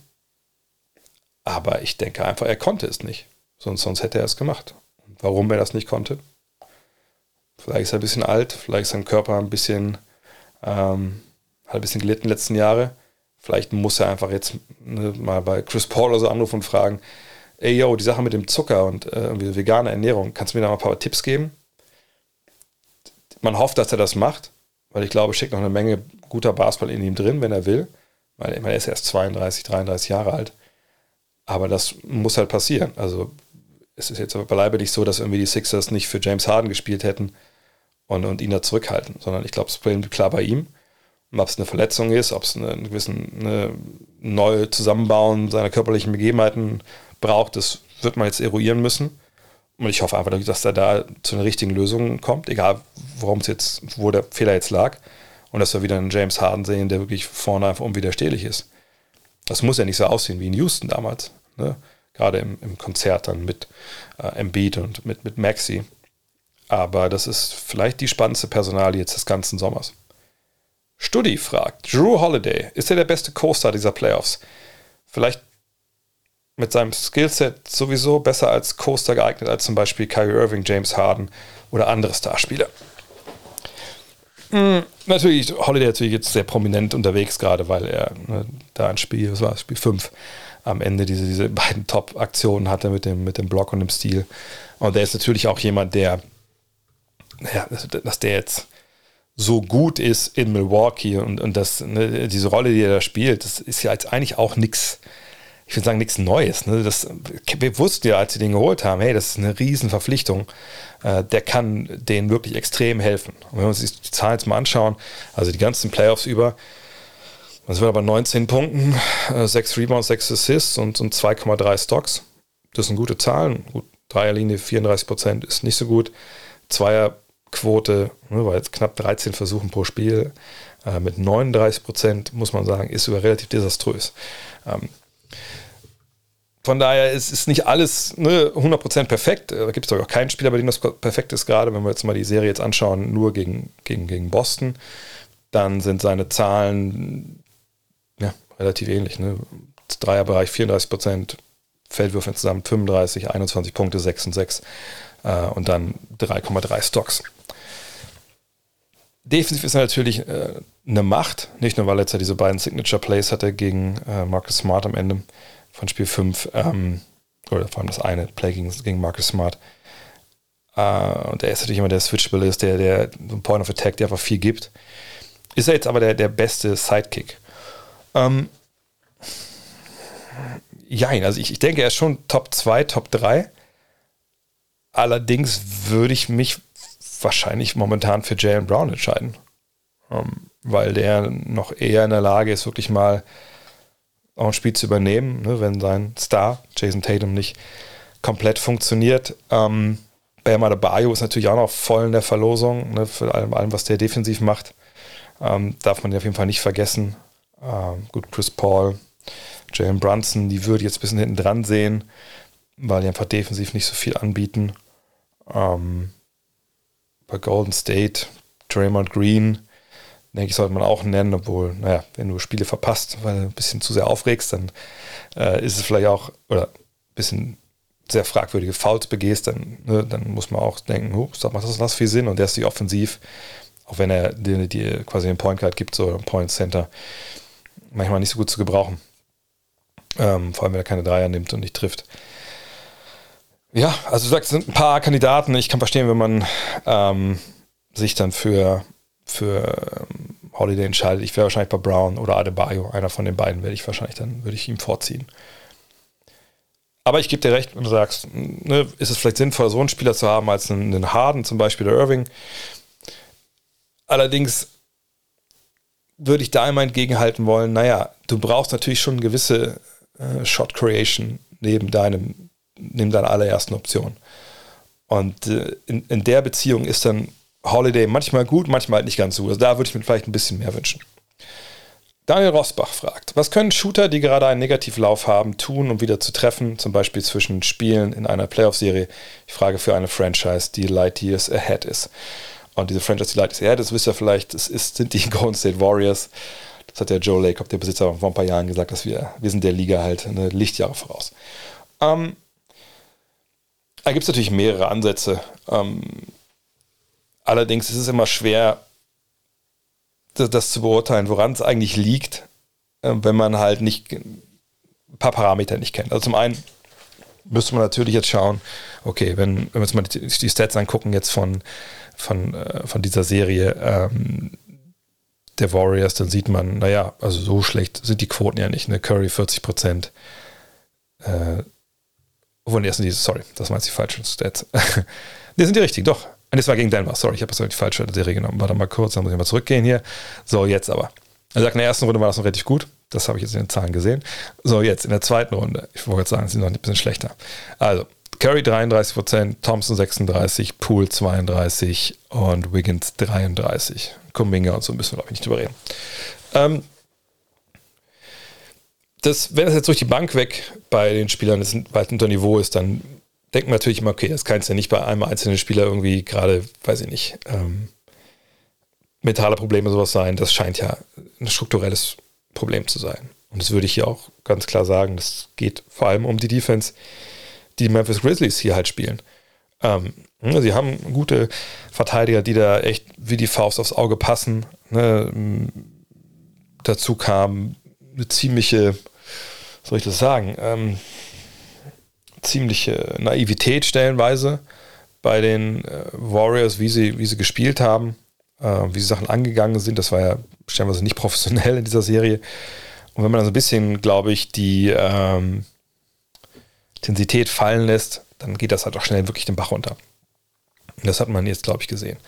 aber ich denke einfach, er konnte es nicht. Sonst, sonst hätte er es gemacht. Warum er das nicht konnte? Vielleicht ist er ein bisschen alt, vielleicht ist sein Körper ein bisschen, ähm, hat ein bisschen gelitten letzten Jahre. Vielleicht muss er einfach jetzt ne, mal bei Chris Paul oder so anrufen und fragen, ey yo, die Sache mit dem Zucker und äh, vegane Ernährung, kannst du mir da mal ein paar Tipps geben? Man hofft, dass er das macht, weil ich glaube, steckt noch eine Menge guter Basketball in ihm drin, wenn er will. Weil er ist erst 32, 33 Jahre alt. Aber das muss halt passieren. Also es ist jetzt beileibe nicht so, dass irgendwie die Sixers nicht für James Harden gespielt hätten und, und ihn da zurückhalten, sondern ich glaube, das Problem liegt klar bei ihm. Ob es eine Verletzung ist, ob es eine, gewissen eine neue Zusammenbauen seiner körperlichen Begebenheiten braucht, das wird man jetzt eruieren müssen. Und ich hoffe einfach, dass er da zu einer richtigen Lösung kommt, egal worum es jetzt, wo der Fehler jetzt lag. Und dass wir wieder einen James Harden sehen, der wirklich vorne einfach unwiderstehlich ist. Das muss ja nicht so aussehen wie in Houston damals. Ne? Gerade im, im, Konzert dann mit äh, Embiid und mit, mit Maxi. Aber das ist vielleicht die spannendste Personalie jetzt des ganzen Sommers. Studi fragt, Drew Holiday, ist er der beste Co-Star dieser Playoffs? Vielleicht mit seinem Skillset sowieso besser als Coaster geeignet als zum Beispiel Kyrie Irving, James Harden oder andere Starspieler. Mhm, natürlich, Holiday natürlich jetzt sehr prominent unterwegs, gerade weil er ne, da ein Spiel, was war Spiel 5, am Ende diese, diese beiden Top-Aktionen hatte mit dem, mit dem Block und dem Stil. Und der ist natürlich auch jemand, der, ja, dass der jetzt so gut ist in Milwaukee und, und das, ne, diese Rolle, die er da spielt, das ist ja jetzt eigentlich auch nichts ich würde sagen, nichts Neues. Ne? Das, wir wussten ja, als sie den geholt haben, hey, das ist eine Riesenverpflichtung. Äh, der kann denen wirklich extrem helfen. Und wenn wir uns die Zahlen jetzt mal anschauen, also die ganzen Playoffs über, dann sind wir bei 19 Punkten, äh, 6 Rebounds, 6 Assists und, und 2,3 Stocks. Das sind gute Zahlen. Gut, Dreierlinie 34 Prozent ist nicht so gut. Zweierquote, ne, weil jetzt knapp 13 Versuchen pro Spiel äh, mit 39 Prozent, muss man sagen, ist sogar relativ desaströs. Ähm, von daher ist, ist nicht alles ne, 100% perfekt. Da gibt es doch auch keinen Spieler, bei dem das perfekt ist, gerade wenn wir jetzt mal die Serie jetzt anschauen, nur gegen, gegen, gegen Boston. Dann sind seine Zahlen ja, relativ ähnlich. Ne? Dreierbereich 34%, Feldwürfe insgesamt 35, 21 Punkte, 6 und 6 äh, und dann 3,3 Stocks. Defensiv ist er natürlich äh, eine Macht, nicht nur weil er jetzt ja diese beiden Signature Plays hatte gegen äh, Marcus Smart am Ende, von Spiel 5. Ähm, oder vor allem das eine Play gegen, gegen Marcus Smart. Uh, und er ist natürlich immer der Switchable ist, der, der so ein Point of Attack, der einfach viel gibt. Ist er jetzt aber der, der beste Sidekick? Ähm, jein, also ich, ich denke, er ist schon Top 2, Top 3. Allerdings würde ich mich wahrscheinlich momentan für Jalen Brown entscheiden. Ähm, weil der noch eher in der Lage ist, wirklich mal auch ein Spiel zu übernehmen, ne, wenn sein Star, Jason Tatum, nicht komplett funktioniert. Ähm, Bam Adebayo ist natürlich auch noch voll in der Verlosung, ne, für allem, allem, was der defensiv macht. Ähm, darf man auf jeden Fall nicht vergessen. Ähm, gut, Chris Paul, Jalen Brunson, die würde ich jetzt ein bisschen hinten dran sehen, weil die einfach defensiv nicht so viel anbieten. Ähm, bei Golden State, Draymond Green, denke ich, sollte man auch nennen, obwohl, naja, wenn du Spiele verpasst, weil du ein bisschen zu sehr aufregst, dann äh, ist es vielleicht auch, oder ein bisschen sehr fragwürdige Fouls begehst, dann, ne, dann muss man auch denken, oh, macht das viel Sinn und der ist die offensiv, auch wenn er dir, dir quasi einen Point Guard gibt, so ein Point Center, manchmal nicht so gut zu gebrauchen. Ähm, vor allem, wenn er keine Dreier nimmt und nicht trifft. Ja, also du sagst, es sind ein paar Kandidaten. Ich kann verstehen, wenn man ähm, sich dann für, für ähm, Holiday entscheidet. Ich wäre wahrscheinlich bei Brown oder Adebayo. Einer von den beiden werde ich wahrscheinlich dann, würde ich ihm vorziehen. Aber ich gebe dir recht, wenn du sagst, ne, ist es vielleicht sinnvoller, so einen Spieler zu haben, als einen, einen Harden, zum Beispiel der Irving. Allerdings würde ich da immer entgegenhalten wollen, naja, du brauchst natürlich schon eine gewisse äh, Shot Creation neben deinem, neben deiner allerersten Option. Und äh, in, in der Beziehung ist dann Holiday manchmal gut, manchmal halt nicht ganz so. Also da würde ich mir vielleicht ein bisschen mehr wünschen. Daniel Rosbach fragt, was können Shooter, die gerade einen Negativlauf haben, tun, um wieder zu treffen, zum Beispiel zwischen Spielen in einer Playoff-Serie? Ich frage für eine Franchise, die Light Years Ahead ist. Und diese Franchise, die Light Years Ahead ist, wisst ihr vielleicht, das ist, sind die (laughs) Golden State Warriors. Das hat der Joe Lacob, der Besitzer, vor ein paar Jahren gesagt, dass wir, wir sind der Liga halt eine Lichtjahre voraus. Ähm, da gibt es natürlich mehrere Ansätze. Ähm, allerdings ist es immer schwer, das, das zu beurteilen, woran es eigentlich liegt, äh, wenn man halt nicht ein paar Parameter nicht kennt. Also zum einen müsste man natürlich jetzt schauen, okay, wenn, wenn wir uns mal die, die Stats angucken jetzt von, von, äh, von dieser Serie ähm, der Warriors, dann sieht man, naja, also so schlecht sind die Quoten ja nicht. Ne? Curry 40 Prozent. Äh, obwohl, erst die, sorry, das waren jetzt die falschen Stats. (laughs) ne, sind die richtig, doch. Und das war gegen Denver, sorry, ich habe das die falsche Serie genommen. Warte mal kurz, dann muss ich mal zurückgehen hier. So, jetzt aber. Er sagt, in der ersten Runde war das noch richtig gut. Das habe ich jetzt in den Zahlen gesehen. So, jetzt in der zweiten Runde. Ich wollte jetzt sagen, sie sind noch ein bisschen schlechter. Also, Curry 33%, Thompson 36, Poole 32 und Wiggins 33. Kuminga und so müssen wir, glaube ich, nicht drüber reden. Ähm, das, wenn es jetzt durch die Bank weg bei den Spielern ist, weit unter Niveau ist, dann denkt man natürlich immer, okay, das kann es ja nicht bei einem einzelnen Spieler irgendwie gerade, weiß ich nicht, ähm, mentale Probleme sowas sein. Das scheint ja ein strukturelles Problem zu sein. Und das würde ich hier auch ganz klar sagen. Das geht vor allem um die Defense, die Memphis Grizzlies hier halt spielen. Ähm, ne, sie haben gute Verteidiger, die da echt wie die Faust aufs Auge passen. Ne? Dazu kam eine ziemliche, soll ich das sagen, ähm, ziemliche Naivität stellenweise bei den äh, Warriors, wie sie, wie sie gespielt haben, äh, wie sie Sachen angegangen sind. Das war ja stellenweise nicht (laughs) professionell in dieser Serie. Und wenn man dann so ein bisschen, glaube ich, die ähm, Intensität fallen lässt, dann geht das halt auch schnell wirklich den Bach runter. Und das hat man jetzt, glaube ich, gesehen.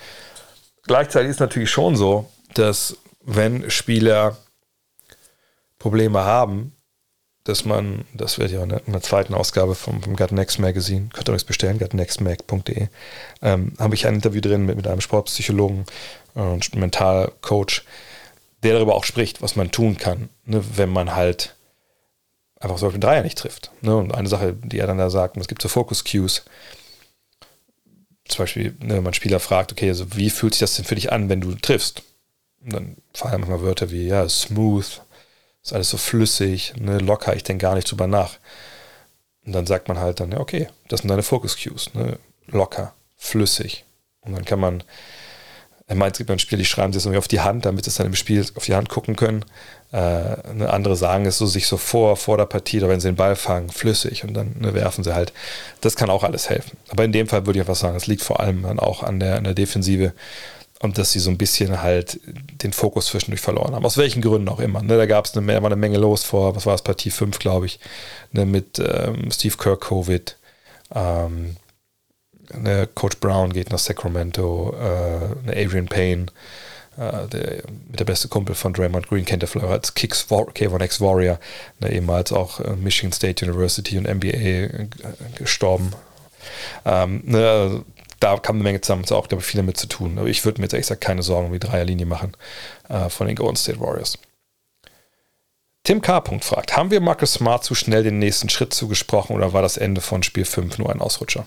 Gleichzeitig ist natürlich schon so, dass wenn Spieler Probleme haben, dass man, das wird ja in der zweiten Ausgabe vom, vom Gut Next Magazine, könnt ihr euch bestellen, gutnextmag.de, ähm, habe ich ein Interview drin mit, mit einem Sportpsychologen und Mentalcoach, der darüber auch spricht, was man tun kann, ne, wenn man halt einfach so den Dreier nicht trifft. Ne? Und eine Sache, die er dann da sagt, es gibt so Focus Cues. Zum Beispiel, ne, wenn man Spieler fragt, okay, also wie fühlt sich das denn für dich an, wenn du triffst? Und dann fallen manchmal Wörter wie, ja, smooth, ist alles so flüssig, ne, locker, ich denke gar nicht drüber nach. Und dann sagt man halt dann, ja, okay, das sind deine Focus Cues, ne, locker, flüssig. Und dann kann man Er meint, es gibt dann Spieler, die schreiben sich irgendwie auf die Hand, damit es dann im Spiel auf die Hand gucken können. Äh, eine andere sagen es so sich so vor, vor der Partie, oder wenn sie den Ball fangen, flüssig und dann ne, werfen sie halt. Das kann auch alles helfen. Aber in dem Fall würde ich einfach sagen, es liegt vor allem dann auch an der, an der Defensive und dass sie so ein bisschen halt den Fokus zwischendurch verloren haben. Aus welchen Gründen auch immer. Ne, da gab es eine, eine Menge los vor, was war es, Partie 5, glaube ich, ne, mit ähm, Steve Kirk Covid. Ähm, eine Coach Brown geht nach Sacramento, äh, eine Adrian Payne, äh, der, der beste Kumpel von Draymond Green kennt er vielleicht als Kicks K1X Warrior, ne, ehemals auch äh, Michigan State University und NBA äh, gestorben. Ähm, ne, da kam eine Menge zusammen, ist auch, glaube ich, viel damit zu tun. Aber ich würde mir jetzt ehrlich gesagt keine Sorgen um die Dreierlinie machen äh, von den Golden State Warriors. Tim K. fragt, haben wir Marcus Smart zu schnell den nächsten Schritt zugesprochen oder war das Ende von Spiel 5 nur ein Ausrutscher?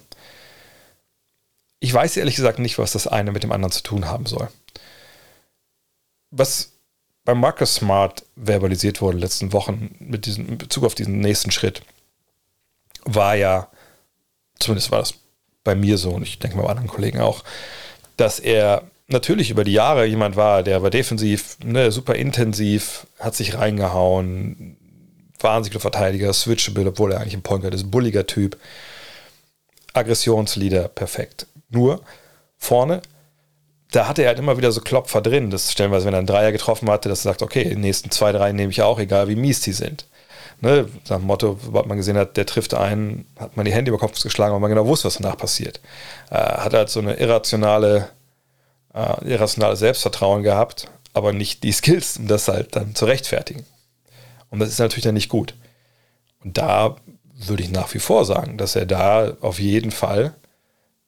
Ich weiß ehrlich gesagt nicht, was das eine mit dem anderen zu tun haben soll. Was bei Marcus Smart verbalisiert wurde in den letzten Wochen mit diesem, in Bezug auf diesen nächsten Schritt, war ja, zumindest war das bei mir so und ich denke mal bei anderen Kollegen auch, dass er natürlich über die Jahre jemand war, der war defensiv, ne, super intensiv, hat sich reingehauen, wahnsinnig guter Verteidiger, switchable, obwohl er eigentlich ein Point Guard ist, bulliger Typ, Aggressionsleader, perfekt. Nur vorne, da hatte er halt immer wieder so Klopfer drin. Das stellenweise, wenn er einen Dreier getroffen hatte, dass er sagt, okay, die nächsten zwei, drei nehme ich auch, egal wie mies die sind ne, nach dem Motto, sobald man gesehen hat, der trifft einen, hat man die Hände über Kopf geschlagen, weil man genau wusste, was danach passiert. Äh, hat halt so eine irrationale, äh, irrationale Selbstvertrauen gehabt, aber nicht die Skills, um das halt dann zu rechtfertigen. Und das ist natürlich dann nicht gut. Und da würde ich nach wie vor sagen, dass er da auf jeden Fall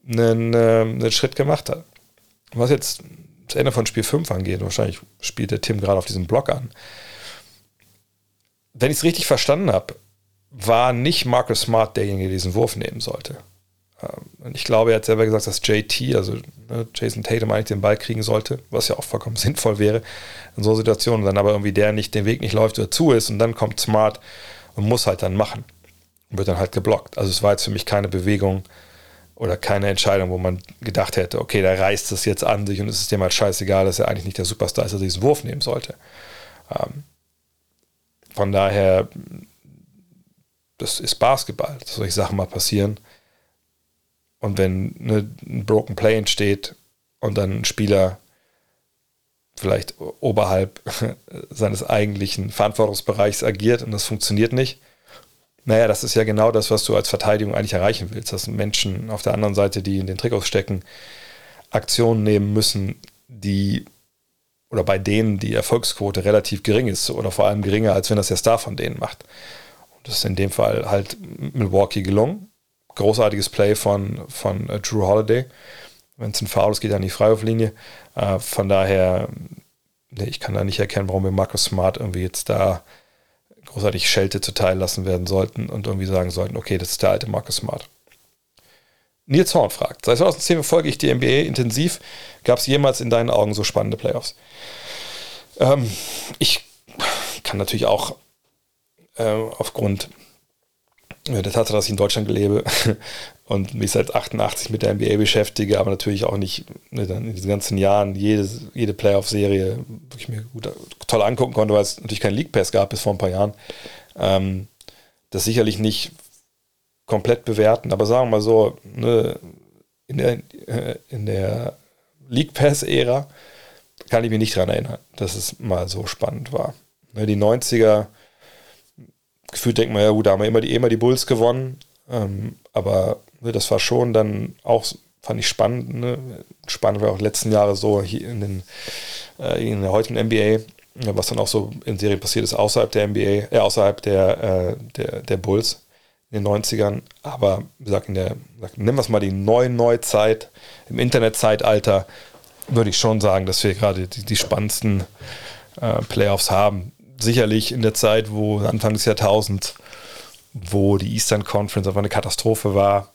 einen, äh, einen Schritt gemacht hat. Was jetzt das Ende von Spiel 5 angeht, wahrscheinlich spielt der Tim gerade auf diesem Block an, wenn ich es richtig verstanden habe, war nicht Marcus Smart derjenige, der diesen Wurf nehmen sollte. Ähm, und ich glaube, er hat selber gesagt, dass JT, also ne, Jason Tatum, eigentlich den Ball kriegen sollte, was ja auch vollkommen (laughs) sinnvoll wäre in so Situationen. Dann aber irgendwie der nicht den Weg nicht läuft oder zu ist und dann kommt Smart und muss halt dann machen und wird dann halt geblockt. Also es war jetzt für mich keine Bewegung oder keine Entscheidung, wo man gedacht hätte, okay, der reißt das jetzt an sich und es ist dem halt scheißegal, dass er eigentlich nicht der Superstar ist, der diesen Wurf nehmen sollte. Ähm, von daher, das ist Basketball. Solche Sachen mal passieren. Und wenn ne, ein Broken Play entsteht und dann ein Spieler vielleicht oberhalb (laughs) seines eigentlichen Verantwortungsbereichs agiert und das funktioniert nicht, naja, das ist ja genau das, was du als Verteidigung eigentlich erreichen willst. Dass Menschen auf der anderen Seite, die in den Trikots stecken, Aktionen nehmen müssen, die oder bei denen die Erfolgsquote relativ gering ist oder vor allem geringer, als wenn das der Star von denen macht. Und das ist in dem Fall halt Milwaukee gelungen. Großartiges Play von, von uh, Drew Holiday. Wenn es ein Foul ist, geht er an die Freiwurflinie. Uh, von daher, nee, ich kann da nicht erkennen, warum wir Marcus Smart irgendwie jetzt da großartig Schelte zuteil lassen werden sollten und irgendwie sagen sollten, okay, das ist der alte Marcus Smart. Nils Horn fragt, seit 2010 verfolge ich die NBA intensiv. Gab es jemals in deinen Augen so spannende Playoffs? Ähm, ich kann natürlich auch äh, aufgrund der Tatsache, dass ich in Deutschland lebe (laughs) und mich seit 88 mit der NBA beschäftige, aber natürlich auch nicht ne, in diesen ganzen Jahren jede, jede Playoff-Serie wirklich mir gut, toll angucken konnte, weil es natürlich keinen League Pass gab bis vor ein paar Jahren. Ähm, das sicherlich nicht komplett bewerten, aber sagen wir mal so, ne, in der, äh, in der League Pass-Ära kann ich mich nicht daran erinnern, dass es mal so spannend war. Ne, die 90er, gefühlt denkt man, ja gut, da haben wir immer die, immer die Bulls gewonnen, ähm, aber ne, das war schon dann auch, fand ich spannend. Ne? Spannend war auch letzten Jahre so hier in, den, äh, in der heutigen NBA, was dann auch so in Serien passiert ist, außerhalb der NBA, äh, außerhalb der, äh, der, der Bulls in den 90ern, aber gesagt, in der, nennen wir es mal die neuen Neuzeit, im Internetzeitalter, würde ich schon sagen, dass wir gerade die, die spannendsten äh, Playoffs haben. Sicherlich in der Zeit, wo Anfang des Jahrtausends, wo die Eastern Conference einfach eine Katastrophe war,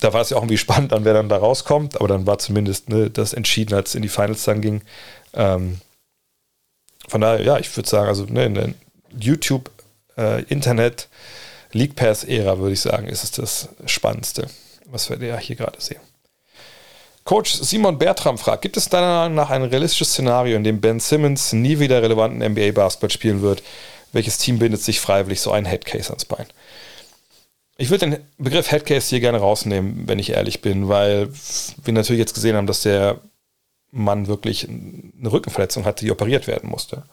da war es ja auch irgendwie spannend, an wer dann da rauskommt, aber dann war zumindest ne, das entschieden, als es in die Finals dann ging. Ähm, von daher, ja, ich würde sagen, also ne, in der YouTube, äh, Internet, League Pass-Ära, würde ich sagen, ist es das Spannendste, was wir ja hier gerade sehen. Coach Simon Bertram fragt, gibt es deiner Meinung nach ein realistisches Szenario, in dem Ben Simmons nie wieder relevanten NBA-Basketball spielen wird? Welches Team bindet sich freiwillig so einen Headcase ans Bein? Ich würde den Begriff Headcase hier gerne rausnehmen, wenn ich ehrlich bin, weil wir natürlich jetzt gesehen haben, dass der Mann wirklich eine Rückenverletzung hatte, die operiert werden musste.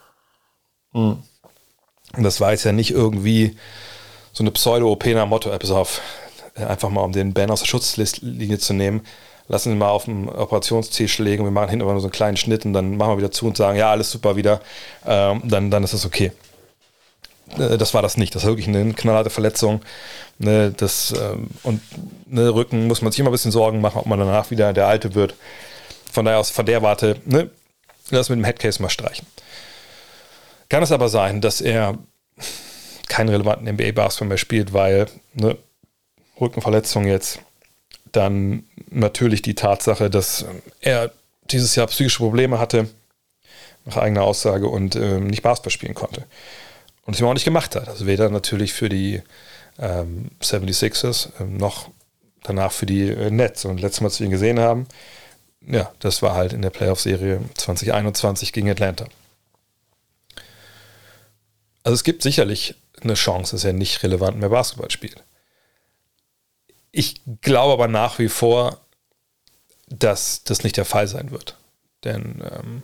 Und das war jetzt ja nicht irgendwie so eine Pseudo-OP nach Motto, auf, einfach mal um den Ben aus der Schutzlinie zu nehmen, lassen Sie mal auf dem Operationstisch legen, wir machen hinten nur so einen kleinen Schnitt und dann machen wir wieder zu und sagen, ja, alles super wieder, ähm, dann, dann ist das okay. Äh, das war das nicht. Das war wirklich eine knallharte Verletzung. Ne, das, ähm, und ne, Rücken muss man sich immer ein bisschen Sorgen machen, ob man danach wieder der Alte wird. Von daher aus, von der Warte, ne, lass mit dem Headcase mal streichen. Kann es aber sein, dass er keinen relevanten NBA-Basketball mehr spielt, weil ne, Rückenverletzung jetzt, dann natürlich die Tatsache, dass er dieses Jahr psychische Probleme hatte, nach eigener Aussage, und äh, nicht Basketball spielen konnte. Und es ihm auch nicht gemacht hat. Also weder natürlich für die ähm, 76ers ähm, noch danach für die äh, Nets. Und letztes Mal, als wir ihn gesehen haben, ja, das war halt in der Playoff-Serie 2021 gegen Atlanta. Also es gibt sicherlich eine Chance, dass er nicht relevant mehr Basketball spielt. Ich glaube aber nach wie vor, dass das nicht der Fall sein wird. Denn ähm,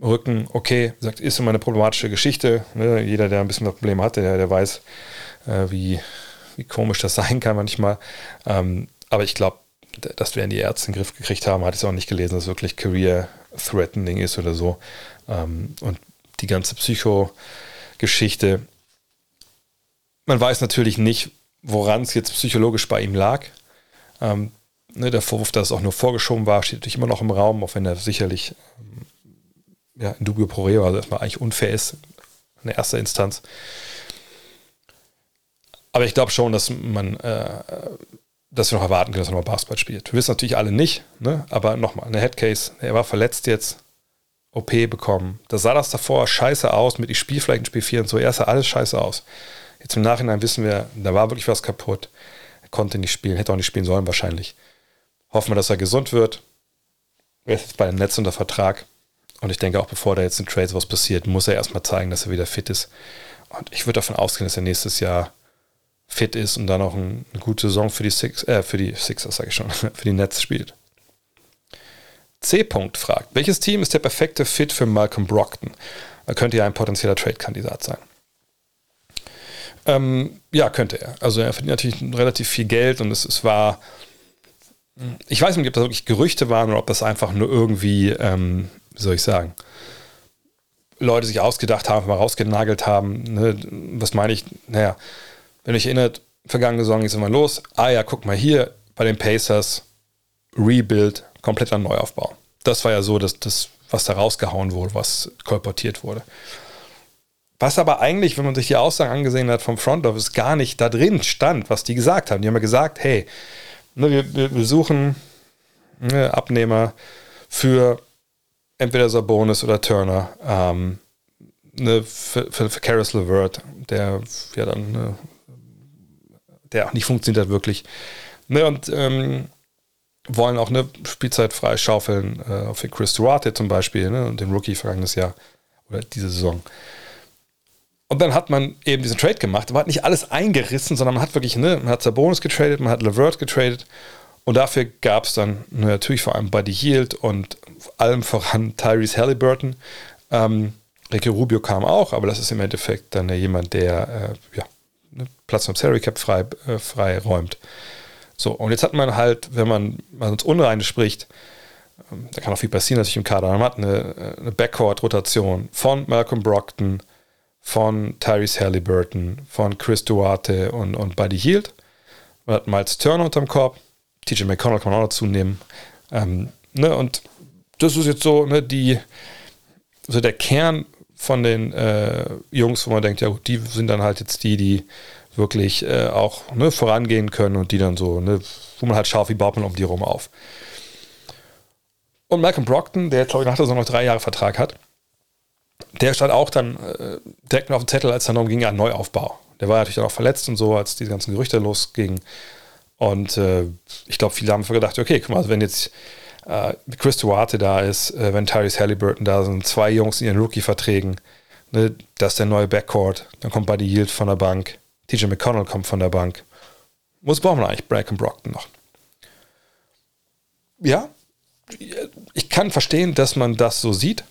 Rücken, okay, sagt, ist immer eine problematische Geschichte. Ne? Jeder, der ein bisschen Probleme hatte, der, der weiß, äh, wie, wie komisch das sein kann manchmal. Ähm, aber ich glaube, das werden die Ärzte in den Griff gekriegt haben, hatte ich auch nicht gelesen, dass es wirklich Career Threatening ist oder so. Ähm, und die ganze Psycho-Geschichte. Man weiß natürlich nicht, woran es jetzt psychologisch bei ihm lag. Ähm, ne, der Vorwurf, dass es auch nur vorgeschoben war, steht natürlich immer noch im Raum, auch wenn er sicherlich ähm, ja, in dubio pro reo, also erstmal eigentlich unfair ist in erster Instanz. Aber ich glaube schon, dass man, äh, dass wir noch erwarten können, dass er noch Basketball spielt. Wir wissen natürlich alle nicht, ne? aber nochmal, eine Headcase, er war verletzt jetzt, OP bekommen. Da sah das davor scheiße aus mit ich spiele vielleicht ein Spiel 4 und so. Er sah alles scheiße aus. Jetzt im Nachhinein wissen wir, da war wirklich was kaputt. Er konnte nicht spielen, hätte auch nicht spielen sollen wahrscheinlich. Hoffen wir, dass er gesund wird. Er ist jetzt bei dem Netz unter Vertrag. Und ich denke auch, bevor da jetzt in Trades was passiert, muss er erstmal zeigen, dass er wieder fit ist. Und ich würde davon ausgehen, dass er nächstes Jahr fit ist und dann auch ein, eine gute Saison für die Six, äh, für die Sixers, sage ich schon, (laughs) für die Nets spielt. C. -Punkt fragt, welches Team ist der perfekte Fit für Malcolm Brockton? Er könnte ja ein potenzieller Trade-Kandidat sein. Ähm, ja, könnte er. Also er verdient natürlich relativ viel Geld und es, es war, ich weiß nicht, ob das wirklich Gerüchte waren oder ob das einfach nur irgendwie, ähm, wie soll ich sagen, Leute sich ausgedacht haben, mal rausgenagelt haben. Ne? Was meine ich? Naja, wenn euch erinnert, vergangene Saison ist immer los. Ah ja, guck mal hier bei den Pacers, Rebuild, kompletter Neuaufbau. Das war ja so, dass das, was da rausgehauen wurde, was kolportiert wurde. Was aber eigentlich, wenn man sich die Aussagen angesehen hat vom Front Office, gar nicht da drin stand, was die gesagt haben. Die haben ja gesagt, hey, ne, wir, wir, suchen ne, Abnehmer für entweder Sabonis oder Turner, ähm, ne, für, für, für Karis LeVert, der ja dann ne, der auch nicht funktioniert hat wirklich. Ne, und ähm, wollen auch eine Spielzeit freischaufeln äh, für Chris Duarte zum Beispiel ne, und den Rookie vergangenes Jahr oder diese Saison. Und dann hat man eben diesen Trade gemacht, aber hat nicht alles eingerissen, sondern man hat wirklich, ne, man hat Sabonis getradet, man hat Levert getradet und dafür gab es dann ne, natürlich vor allem Buddy Yield und allem voran Tyrese Halliburton. Ähm, Ricky Rubio kam auch, aber das ist im Endeffekt dann ja jemand, der äh, ja, ne, Platz im Salary Cap frei, äh, frei räumt. So, und jetzt hat man halt, wenn man, man uns Unreine spricht, ähm, da kann auch viel passieren, dass ich im Kader man hat, eine, eine Backcourt-Rotation von Malcolm Brockton, von Tyrese Halliburton, von Chris Duarte und, und Buddy Hield. Man hat Miles Turner unterm Korb, TJ McConnell kann man auch dazu nehmen. Ähm, ne, und das ist jetzt so, ne, die, so der Kern von den äh, Jungs, wo man denkt, ja gut, die sind dann halt jetzt die, die wirklich äh, auch ne, vorangehen können und die dann so, ne, wo man halt schaut, wie baut man um die rum auf. Und Malcolm Brockton, der jetzt, glaube ich, nach der Saison noch drei Jahre Vertrag hat, der stand auch dann äh, direkt auf dem Zettel, als es dann darum ging, ja, Neuaufbau. Der war natürlich dann auch verletzt und so, als die ganzen Gerüchte losgingen. Und äh, ich glaube, viele haben gedacht, okay, guck mal, also wenn jetzt äh, Chris Duarte da ist, äh, wenn Tyrese Halliburton da sind, zwei Jungs in ihren Rookie-Verträgen, ne, das ist der neue Backcourt, dann kommt Buddy Yield von der Bank, TJ McConnell kommt von der Bank. Was brauchen wir eigentlich? Bracken Brockton noch. Ja, ich kann verstehen, dass man das so sieht.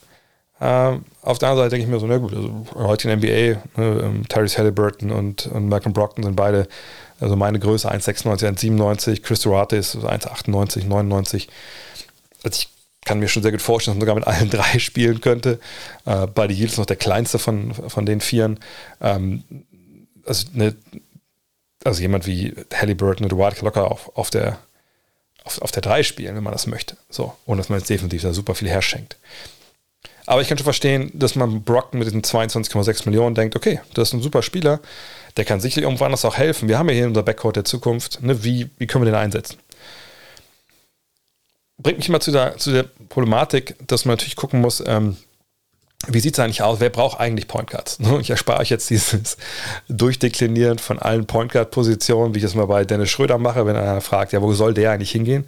Ähm, auf der anderen Seite denke ich mir so, na gut, also heute in der NBA, ne, ähm, Tyrese Halliburton und, und Malcolm Brockton sind beide, also meine Größe 1,96, 1,97, Chris Duarte ist 1,98, 99. Also ich kann mir schon sehr gut vorstellen, dass man sogar mit allen (laughs) drei spielen könnte. Äh, Buddy Yield ist noch der kleinste von, von den Vieren. Ähm, also, ne, also jemand wie Halliburton und Duarte locker auf, auf der auf, auf der 3 spielen, wenn man das möchte. So, ohne dass man jetzt definitiv da super viel herschenkt. Aber ich kann schon verstehen, dass man Brockton mit diesen 22,6 Millionen denkt, okay, das ist ein super Spieler, der kann sicherlich irgendwo anders auch helfen. Wir haben ja hier unser Backcourt der Zukunft. Ne? Wie, wie können wir den einsetzen? Bringt mich mal zu der, zu der Problematik, dass man natürlich gucken muss, ähm, wie sieht es eigentlich aus? Wer braucht eigentlich Point Guards? Ich erspare euch jetzt dieses (laughs) Durchdeklinieren von allen Point Guard-Positionen, wie ich das mal bei Dennis Schröder mache, wenn einer fragt, ja, wo soll der eigentlich hingehen?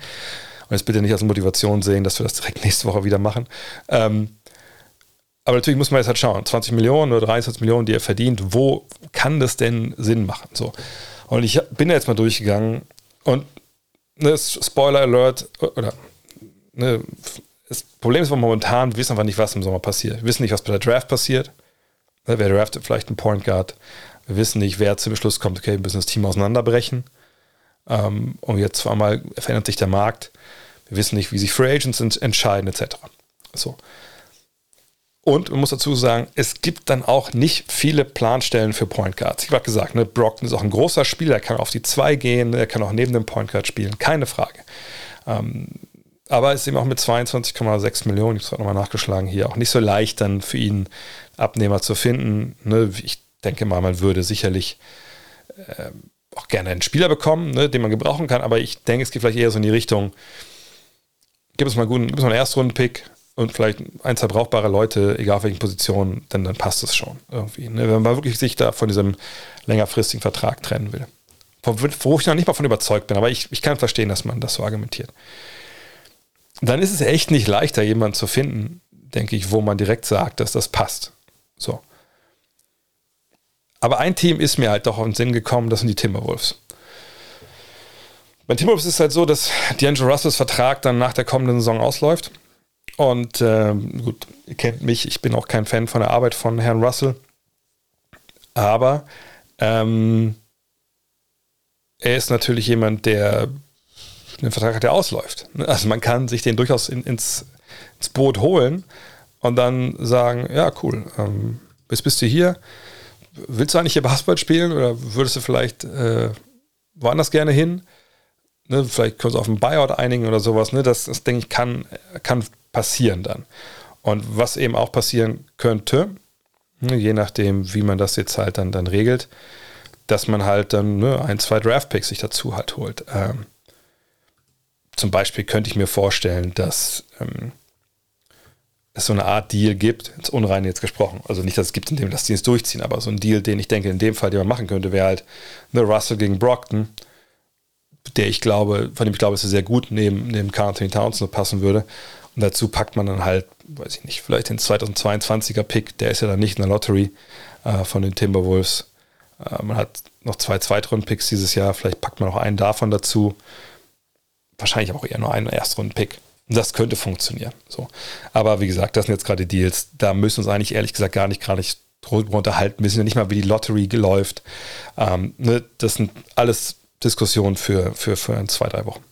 Und jetzt bitte nicht als Motivation sehen, dass wir das direkt (laughs) nächste Woche wieder machen. Ähm, aber natürlich muss man jetzt halt schauen, 20 Millionen oder 23 Millionen, die er verdient, wo kann das denn Sinn machen? So. Und ich bin jetzt mal durchgegangen und ne, Spoiler Alert, oder ne, das Problem ist momentan, wir wissen einfach nicht, was im Sommer passiert. Wir wissen nicht, was bei der Draft passiert. Ne, wer draftet vielleicht einen Point Guard? Wir wissen nicht, wer zum Beschluss kommt, okay, wir müssen das Team auseinanderbrechen. Ähm, und jetzt vor allem verändert sich der Markt. Wir wissen nicht, wie sich Free Agents entscheiden, etc. So. Und man muss dazu sagen, es gibt dann auch nicht viele Planstellen für Point Guards. Ich habe gesagt, ne, Brockton ist auch ein großer Spieler, er kann auf die 2 gehen, er kann auch neben dem Point Guard spielen, keine Frage. Ähm, aber ist eben auch mit 22,6 Millionen, ich habe es nochmal nachgeschlagen hier, auch nicht so leicht dann für ihn Abnehmer zu finden. Ne? Ich denke mal, man würde sicherlich äh, auch gerne einen Spieler bekommen, ne, den man gebrauchen kann, aber ich denke, es geht vielleicht eher so in die Richtung, gibt es mal einen guten, gibt es mal einen Erstrunden-Pick und vielleicht ein, zwei brauchbare Leute, egal auf welchen Positionen, dann, dann passt es schon irgendwie. Ne? Wenn man wirklich sich da von diesem längerfristigen Vertrag trennen will. Wo ich noch nicht mal von überzeugt bin, aber ich, ich kann verstehen, dass man das so argumentiert dann ist es echt nicht leichter, jemanden zu finden, denke ich, wo man direkt sagt, dass das passt. So. Aber ein Team ist mir halt doch auf den Sinn gekommen, das sind die Timberwolves. Bei Timberwolves ist es halt so, dass D'Angelo Russells Vertrag dann nach der kommenden Saison ausläuft. Und äh, gut, ihr kennt mich, ich bin auch kein Fan von der Arbeit von Herrn Russell. Aber ähm, er ist natürlich jemand, der einen Vertrag hat, der ausläuft. Also man kann sich den durchaus in, ins, ins, Boot holen und dann sagen, ja, cool, ähm, bis bist du hier. Willst du eigentlich hier Basketball spielen oder würdest du vielleicht äh, woanders gerne hin? Ne, vielleicht können wir uns auf einen Buyout einigen oder sowas. Ne? Das, das denke ich, kann, kann passieren dann. Und was eben auch passieren könnte, ne, je nachdem, wie man das jetzt halt dann, dann regelt, dass man halt dann ne, ein, zwei Draftpicks sich dazu halt holt. Ähm, zum Beispiel könnte ich mir vorstellen, dass ähm, es so eine Art Deal gibt, ins Unreine jetzt gesprochen. Also nicht, dass es gibt, in dem dass die es durchziehen, aber so ein Deal, den ich denke, in dem Fall, den man machen könnte, wäre halt eine Russell gegen Brockton, der ich glaube, von dem ich glaube, dass er sehr gut neben, neben Carl Anthony Townsend passen würde. Und dazu packt man dann halt, weiß ich nicht, vielleicht den 2022er Pick, der ist ja dann nicht in der Lottery äh, von den Timberwolves. Äh, man hat noch zwei Zweitrunden-Picks dieses Jahr, vielleicht packt man auch einen davon dazu wahrscheinlich auch eher nur einen Erstrunden-Pick. Das könnte funktionieren. So. Aber wie gesagt, das sind jetzt gerade Deals. Da müssen wir uns eigentlich ehrlich gesagt gar nicht gerade drüber unterhalten. Wir wissen ja nicht mal, wie die Lottery läuft. Ähm, ne, das sind alles Diskussionen für, für, für zwei, drei Wochen.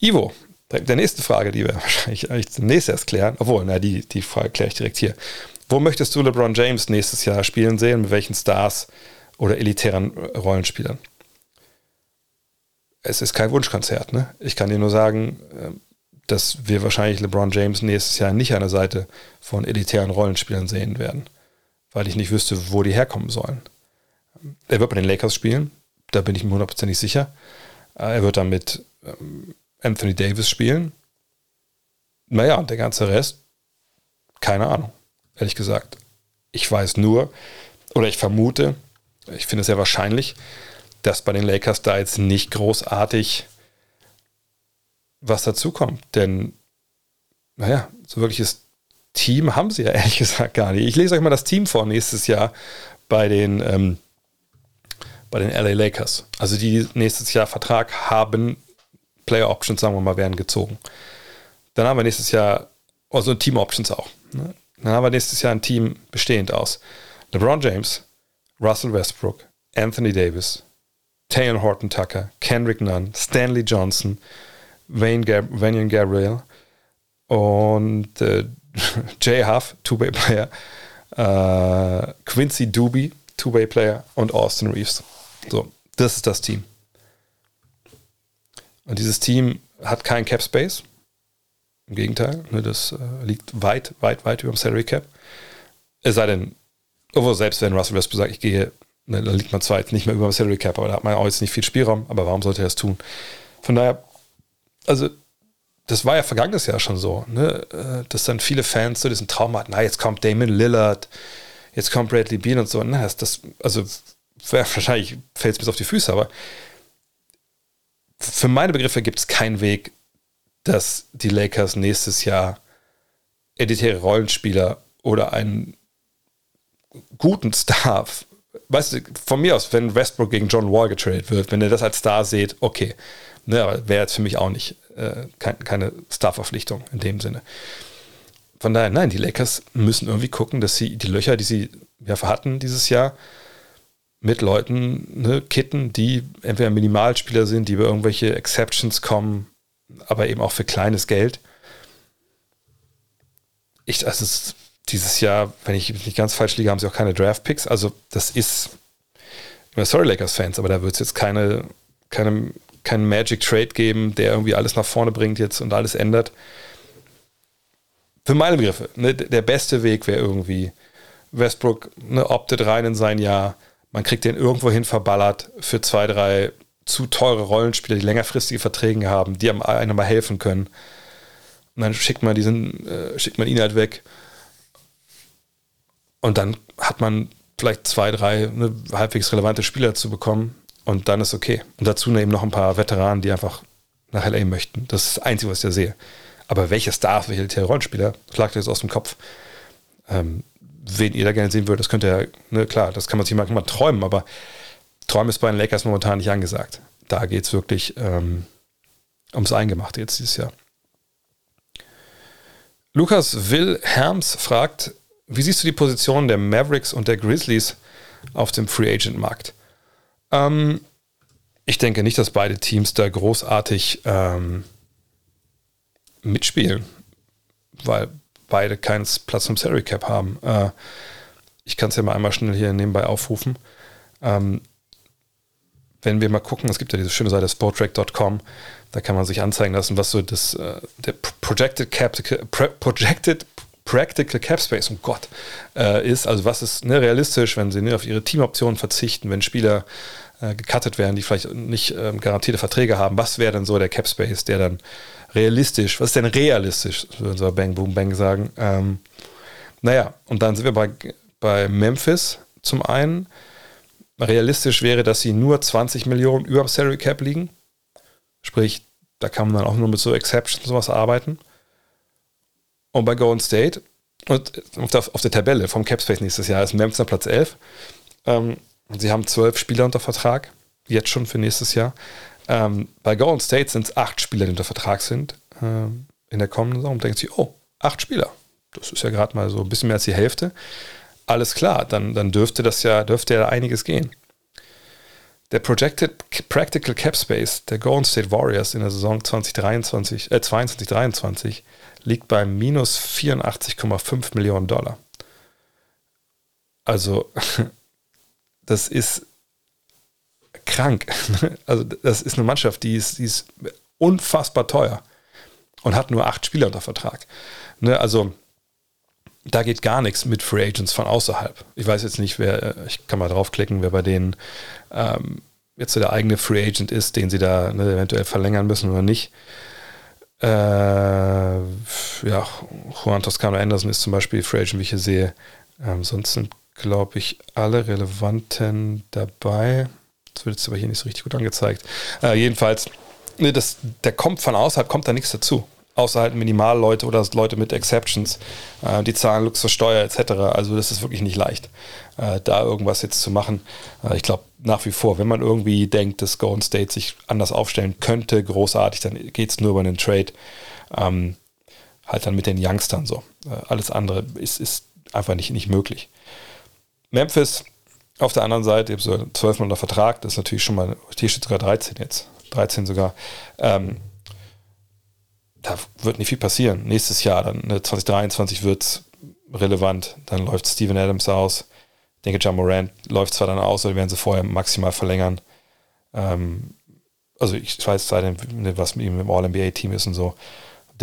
Ivo, der nächste Frage, die wir (laughs) wahrscheinlich eigentlich zunächst erst klären, obwohl, na, die, die Frage kläre ich direkt hier. Wo möchtest du LeBron James nächstes Jahr spielen sehen? Mit welchen Stars oder elitären Rollenspielern? es ist kein Wunschkonzert. Ne? Ich kann dir nur sagen, ähm, dass wir wahrscheinlich LeBron James nächstes Jahr nicht an der Seite von elitären Rollenspielern sehen werden, weil ich nicht wüsste, wo die herkommen sollen. Er wird bei den Lakers spielen, da bin ich mir hundertprozentig sicher. Äh, er wird dann mit ähm, Anthony Davis spielen. Naja, und der ganze Rest, keine Ahnung, ehrlich gesagt. Ich weiß nur, oder ich vermute, ich finde es sehr wahrscheinlich, dass bei den Lakers da jetzt nicht großartig was dazukommt. Denn, naja, so wirkliches Team haben sie ja (laughs) ehrlich gesagt gar nicht. Ich lese euch mal das Team vor nächstes Jahr bei den, ähm, bei den LA Lakers. Also die nächstes Jahr Vertrag haben, Player Options, sagen wir mal, werden gezogen. Dann haben wir nächstes Jahr, also Team Options auch. Ne? Dann haben wir nächstes Jahr ein Team bestehend aus LeBron James, Russell Westbrook, Anthony Davis, Taylor Horton Tucker, Kendrick Nunn, Stanley Johnson, Wayne, Gab Wayne Gabriel und äh, (laughs) Jay Huff, Two-Way-Player, äh, Quincy Doobie, Two-Way-Player und Austin Reeves. So, das ist das Team. Und dieses Team hat keinen Cap Space. Im Gegenteil, ne, das äh, liegt weit, weit, weit über dem Salary Cap. Es sei denn, obwohl selbst wenn Russell Westbrook sagt, ich gehe, ne, da liegt man zwar jetzt nicht mehr über dem Salary Cap, aber da hat man auch jetzt nicht viel Spielraum, aber warum sollte er das tun? Von daher, also das war ja vergangenes Jahr schon so, ne, äh, dass dann viele Fans so diesen Traum hatten, na, jetzt kommt Damon Lillard, jetzt kommt Bradley Bean und so. Na, das, also wahrscheinlich fällt es bis auf die Füße, aber für meine Begriffe gibt es keinen Weg, dass die Lakers nächstes Jahr editäre Rollenspieler oder einen guten Star, weißt du, von mir aus, wenn Westbrook gegen John Wall getradet wird, wenn ihr das als Star seht, okay. Ne, wäre jetzt für mich auch nicht äh, kein, keine Star-Verpflichtung in dem Sinne. Von daher, nein, die Lakers müssen irgendwie gucken, dass sie die Löcher, die sie ja hatten dieses Jahr, mit Leuten ne, kitten, die entweder Minimalspieler sind, die über irgendwelche Exceptions kommen, aber eben auch für kleines Geld. Ich, also es, dieses Jahr, wenn ich nicht ganz falsch liege, haben sie auch keine Draft-Picks. Also das ist, sorry Lakers-Fans, aber da wird es jetzt keine, keine, keinen Magic Trade geben, der irgendwie alles nach vorne bringt jetzt und alles ändert. Für meine Begriffe, ne, der beste Weg wäre irgendwie, Westbrook ne, optet rein in sein Jahr, man kriegt den irgendwohin verballert für zwei, drei zu teure Rollenspieler, die längerfristige Verträge haben, die einem mal helfen können. Und dann schickt man diesen, äh, schickt man ihn halt weg. Und dann hat man vielleicht zwei, drei ne, halbwegs relevante Spieler zu bekommen. Und dann ist okay. Und dazu eben noch ein paar Veteranen, die einfach nach LA möchten. Das ist das Einzige, was ich da sehe. Aber welche Stars, welche Rollenspieler, schlagt jetzt aus dem Kopf. Ähm, wen ihr da gerne sehen würdet, das könnte ja, ne, klar, das kann man sich manchmal träumen, aber Träumen ist bei den Lakers momentan nicht angesagt. Da geht es wirklich ähm, ums Eingemachte jetzt dieses Jahr. Lukas Wilhelms fragt, wie siehst du die Position der Mavericks und der Grizzlies auf dem Free Agent Markt? Ähm, ich denke nicht, dass beide Teams da großartig ähm, mitspielen, weil beide keinen Platz im Salary Cap haben. Äh, ich kann es ja mal einmal schnell hier nebenbei aufrufen. Ähm, wenn wir mal gucken, es gibt ja diese schöne Seite sportrack.com, da kann man sich anzeigen lassen, was so das äh, der Projected Cap, Projected Practical Cap Space, um Gott, äh, ist. Also was ist ne, realistisch, wenn sie ne, auf ihre Teamoptionen verzichten, wenn Spieler äh, gecuttet werden, die vielleicht nicht ähm, garantierte Verträge haben, was wäre denn so der Cap Space, der dann realistisch, was ist denn realistisch, würden wir Bang Boom Bang sagen. Ähm, naja, und dann sind wir bei, bei Memphis zum einen. Realistisch wäre, dass sie nur 20 Millionen über Salary Cap liegen. Sprich, da kann man dann auch nur mit so Exceptions sowas arbeiten. Und bei Golden State, und auf der, auf der Tabelle vom Cap Space nächstes Jahr ist Memphis Platz 11. Ähm, sie haben zwölf Spieler unter Vertrag, jetzt schon für nächstes Jahr. Ähm, bei Golden State sind es acht Spieler, die unter Vertrag sind ähm, in der kommenden Saison. Und denkt sich, oh, acht Spieler. Das ist ja gerade mal so ein bisschen mehr als die Hälfte. Alles klar, dann, dann dürfte das ja, dürfte ja einiges gehen. Der Projected Practical Cap Space der Golden State Warriors in der Saison 2023, äh, 22, 23 liegt bei minus 84,5 Millionen Dollar. Also, (laughs) das ist krank. (laughs) Also das ist eine Mannschaft, die ist, die ist unfassbar teuer und hat nur acht Spieler unter Vertrag. Ne, also da geht gar nichts mit Free Agents von außerhalb. Ich weiß jetzt nicht, wer, ich kann mal draufklicken, wer bei denen ähm, jetzt so der eigene Free Agent ist, den sie da ne, eventuell verlängern müssen oder nicht. Äh, ja, Juan Toscano Anderson ist zum Beispiel Free Agent, wie ich hier sehe. Ähm, sonst sind, glaube ich, alle relevanten dabei. Das wird jetzt aber hier nicht so richtig gut angezeigt. Äh, jedenfalls, ne, das, der kommt von außerhalb, kommt da nichts dazu. Außer halt Minimalleute oder Leute mit Exceptions. Äh, die zahlen Luxussteuer etc. Also das ist wirklich nicht leicht, äh, da irgendwas jetzt zu machen. Äh, ich glaube nach wie vor, wenn man irgendwie denkt, dass Golden State sich anders aufstellen könnte, großartig, dann geht es nur über einen Trade. Ähm, halt dann mit den Youngstern so. Äh, alles andere ist, ist einfach nicht, nicht möglich. Memphis auf der anderen Seite, ich habe so 12 Monate Vertrag, das ist natürlich schon mal, hier steht sogar 13 jetzt, 13 sogar. Ähm, da wird nicht viel passieren. Nächstes Jahr, dann 2023 wird es relevant. Dann läuft Steven Adams aus. Ich denke, John Morant läuft zwar dann aus, aber werden sie vorher maximal verlängern. Ähm, also ich weiß seitdem, was mit ihm im All-NBA-Team ist und so.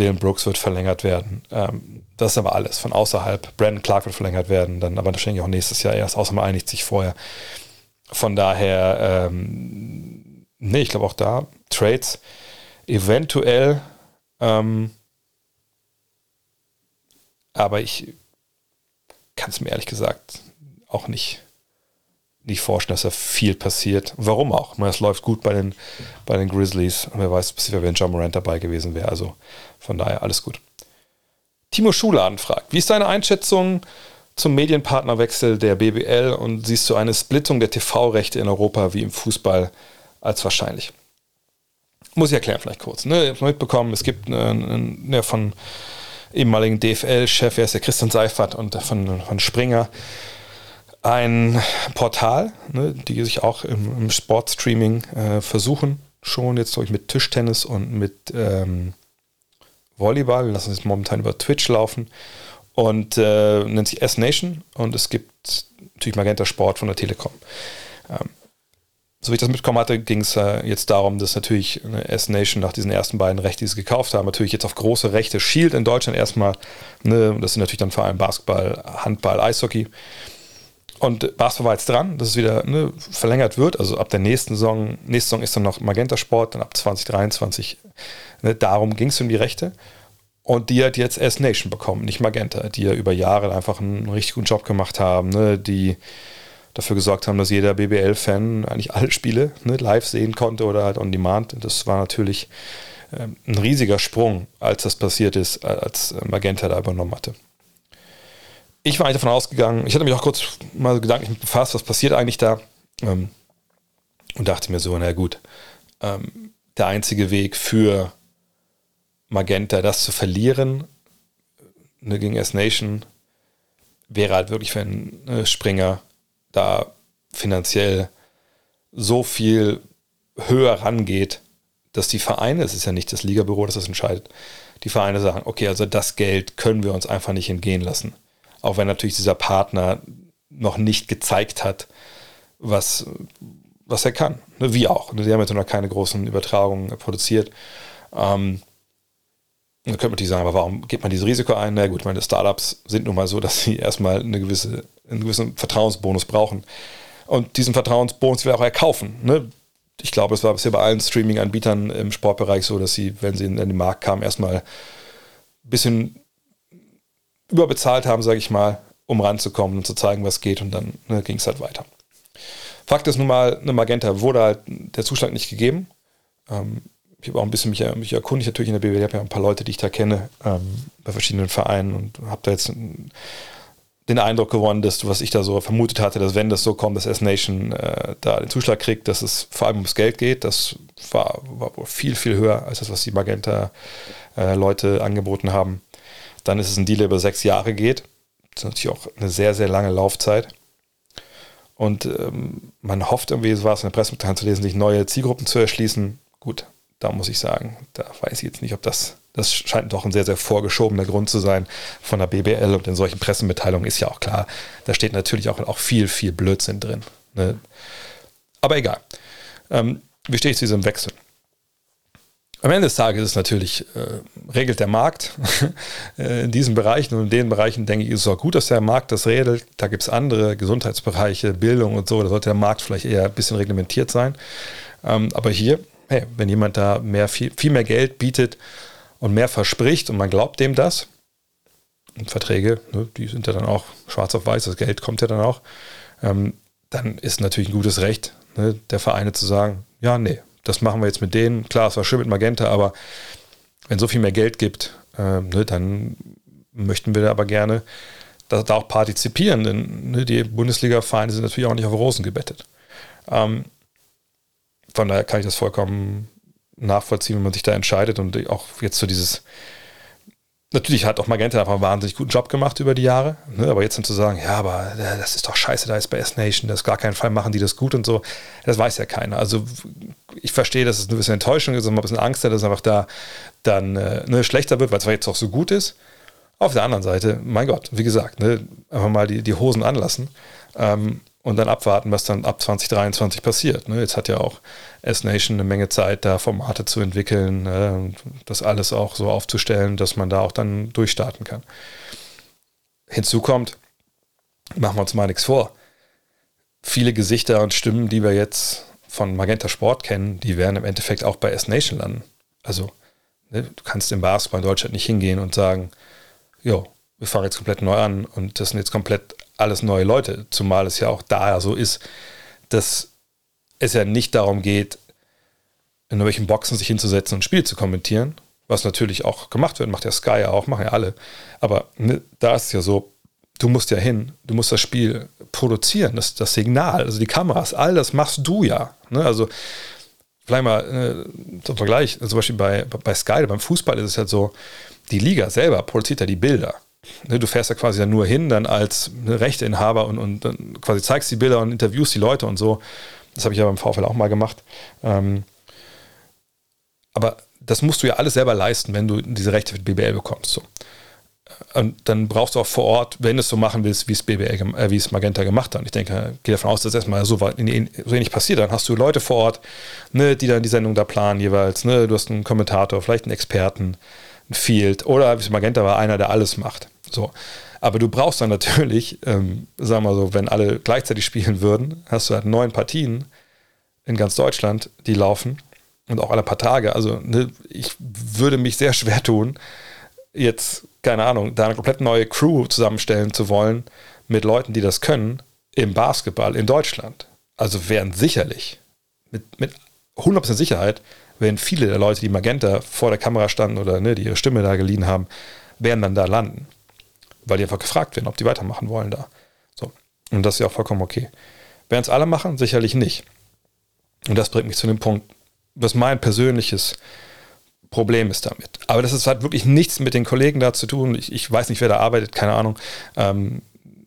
Dylan Brooks wird verlängert werden. Ähm, das ist aber alles von außerhalb. Brandon Clark wird verlängert werden, dann aber wahrscheinlich auch nächstes Jahr erst, außer man einigt sich vorher. Von daher, ähm, nee, ich glaube auch da, Trades eventuell, ähm, aber ich kann es mir ehrlich gesagt auch nicht nicht vorstellen, dass da viel passiert. Warum auch? es läuft gut bei den, bei den Grizzlies. wer weiß, wenn John Morant dabei gewesen wäre. Also von daher alles gut. Timo Schuladen fragt, wie ist deine Einschätzung zum Medienpartnerwechsel der BBL und siehst du eine Splittung der TV-Rechte in Europa wie im Fußball als wahrscheinlich? Muss ich erklären vielleicht kurz. Ne? Ich habe mitbekommen, es gibt einen, eine von ehemaligen DFL-Chef, er ist der Christian Seifert und von, von Springer, ein Portal, ne, die sich auch im, im Sportstreaming äh, versuchen, schon jetzt ich mit Tischtennis und mit ähm, Volleyball, wir lassen es momentan über Twitch laufen und äh, nennt sich S-Nation und es gibt natürlich Magenta Sport von der Telekom. Ähm, so wie ich das mitbekommen hatte, ging es äh, jetzt darum, dass natürlich S-Nation nach diesen ersten beiden Rechten, die sie gekauft haben, natürlich jetzt auf große Rechte schielt in Deutschland erstmal. Ne, das sind natürlich dann vor allem Basketball, Handball, Eishockey. Und Basketball war jetzt dran, dass es wieder ne, verlängert wird. Also ab der nächsten Saison, nächste Saison ist dann noch Magenta Sport, dann ab 2023. Ne, darum ging es um die Rechte. Und die hat jetzt S Nation bekommen, nicht Magenta, die ja über Jahre einfach einen richtig guten Job gemacht haben, ne, die dafür gesorgt haben, dass jeder BBL-Fan eigentlich alle Spiele ne, live sehen konnte oder halt on demand. Das war natürlich ähm, ein riesiger Sprung, als das passiert ist, als Magenta da übernommen hatte ich war eigentlich davon ausgegangen, ich hatte mich auch kurz mal gedanklich befasst, was passiert eigentlich da. Ähm, und dachte mir so, na gut, ähm, der einzige Weg für Magenta, das zu verlieren, ne, gegen S-Nation, wäre halt wirklich, wenn äh, Springer da finanziell so viel höher rangeht, dass die Vereine, es ist ja nicht das Ligabüro, das das entscheidet, die Vereine sagen, okay, also das Geld können wir uns einfach nicht entgehen lassen. Auch wenn natürlich dieser Partner noch nicht gezeigt hat, was, was er kann. Ne, wie auch. Ne, sie haben jetzt noch keine großen Übertragungen produziert. Ähm, dann könnte man natürlich sagen, aber warum geht man dieses Risiko ein? Na gut, meine Startups sind nun mal so, dass sie (laughs) erstmal eine gewisse, einen gewissen Vertrauensbonus brauchen. Und diesen Vertrauensbonus will er auch erkaufen. Ne? Ich glaube, es war bisher bei allen Streaming-Anbietern im Sportbereich so, dass sie, wenn sie in den Markt kamen, erstmal ein bisschen überbezahlt haben, sage ich mal, um ranzukommen und zu zeigen, was geht. Und dann ne, ging es halt weiter. Fakt ist nun mal, eine Magenta wurde halt der Zuschlag nicht gegeben. Ähm, ich habe auch ein bisschen mich, mich erkundigt natürlich in der BWL. Ich habe ja ein paar Leute, die ich da kenne, ähm, bei verschiedenen Vereinen und habe da jetzt den Eindruck gewonnen, dass was ich da so vermutet hatte, dass wenn das so kommt, dass S-Nation äh, da den Zuschlag kriegt, dass es vor allem ums Geld geht. Das war, war viel, viel höher als das, was die Magenta-Leute äh, angeboten haben. Dann ist es ein Deal, der über sechs Jahre geht. Das ist natürlich auch eine sehr, sehr lange Laufzeit. Und ähm, man hofft irgendwie, so war es in der Pressemitteilung zu lesen, sich neue Zielgruppen zu erschließen. Gut, da muss ich sagen, da weiß ich jetzt nicht, ob das, das scheint doch ein sehr, sehr vorgeschobener Grund zu sein von der BBL und in solchen Pressemitteilungen ist ja auch klar, da steht natürlich auch, auch viel, viel Blödsinn drin. Ne? Aber egal. Ähm, wie stehe ich zu diesem Wechsel? Am Ende des Tages ist es natürlich, äh, regelt der Markt (laughs) äh, in diesen Bereichen und in den Bereichen, denke ich, ist es auch gut, dass der Markt das regelt. Da gibt es andere Gesundheitsbereiche, Bildung und so, da sollte der Markt vielleicht eher ein bisschen reglementiert sein. Ähm, aber hier, hey, wenn jemand da mehr, viel, viel mehr Geld bietet und mehr verspricht und man glaubt dem das, und Verträge, ne, die sind ja dann auch schwarz auf weiß, das Geld kommt ja dann auch, ähm, dann ist natürlich ein gutes Recht, ne, der Vereine zu sagen, ja, nee, das machen wir jetzt mit denen. Klar, es war schön mit Magenta, aber wenn so viel mehr Geld gibt, äh, ne, dann möchten wir aber gerne da, da auch partizipieren, denn ne, die Bundesliga-Vereine sind natürlich auch nicht auf Rosen gebettet. Ähm, von daher kann ich das vollkommen nachvollziehen, wenn man sich da entscheidet und auch jetzt so dieses Natürlich hat auch Magenta einfach einen wahnsinnig guten Job gemacht über die Jahre, ne? aber jetzt dann zu sagen, ja, aber äh, das ist doch scheiße, da ist bei S-Nation, das ist gar keinen Fall machen die das gut und so, das weiß ja keiner. Also ich verstehe, dass es ein bisschen Enttäuschung ist und ein bisschen Angst hat, dass es einfach da dann äh, ne, schlechter wird, weil es jetzt auch so gut ist. Auf der anderen Seite, mein Gott, wie gesagt, ne, einfach mal die, die Hosen anlassen. Ähm, und dann abwarten, was dann ab 2023 passiert. Ne? Jetzt hat ja auch S-Nation eine Menge Zeit, da Formate zu entwickeln, äh, das alles auch so aufzustellen, dass man da auch dann durchstarten kann. Hinzu kommt, machen wir uns mal nichts vor, viele Gesichter und Stimmen, die wir jetzt von Magenta Sport kennen, die werden im Endeffekt auch bei S-Nation landen. Also ne, du kannst im Basketball in Deutschland nicht hingehen und sagen, jo, wir fangen jetzt komplett neu an und das sind jetzt komplett alles neue Leute, zumal es ja auch da so ist, dass es ja nicht darum geht, in irgendwelchen Boxen sich hinzusetzen und ein Spiel zu kommentieren, was natürlich auch gemacht wird, macht ja Sky auch, machen ja alle. Aber ne, da ist es ja so, du musst ja hin, du musst das Spiel produzieren, das, das Signal, also die Kameras, all das machst du ja. Ne? Also vielleicht mal äh, zum Vergleich, zum Beispiel bei, bei Sky, beim Fußball ist es halt so, die Liga selber produziert ja die Bilder. Ne, du fährst ja quasi dann nur hin, dann als Rechteinhaber und, und dann quasi zeigst die Bilder und interviewst die Leute und so. Das habe ich ja beim VfL auch mal gemacht. Ähm, aber das musst du ja alles selber leisten, wenn du diese Rechte für BBL bekommst. So. Und dann brauchst du auch vor Ort, wenn du es so machen willst, wie es BBL, äh, wie es Magenta gemacht hat. Und ich denke, gehe davon aus, dass erstmal so, so passiert. Dann hast du Leute vor Ort, ne, die dann die Sendung da planen jeweils. Ne? Du hast einen Kommentator, vielleicht einen Experten, ein Field oder wie es Magenta war, einer, der alles macht. So. Aber du brauchst dann natürlich, ähm, sagen wir so, wenn alle gleichzeitig spielen würden, hast du halt neun Partien in ganz Deutschland, die laufen und auch alle paar Tage. Also ne, ich würde mich sehr schwer tun, jetzt, keine Ahnung, da eine komplett neue Crew zusammenstellen zu wollen mit Leuten, die das können, im Basketball in Deutschland. Also wären sicherlich, mit, mit 100% Sicherheit, wären viele der Leute, die Magenta vor der Kamera standen oder ne, die ihre Stimme da geliehen haben, werden dann da landen weil die einfach gefragt werden, ob die weitermachen wollen da. So. Und das ist ja auch vollkommen okay. Werden es alle machen? Sicherlich nicht. Und das bringt mich zu dem Punkt, was mein persönliches Problem ist damit. Aber das ist, hat wirklich nichts mit den Kollegen da zu tun. Ich, ich weiß nicht, wer da arbeitet, keine Ahnung. Ähm,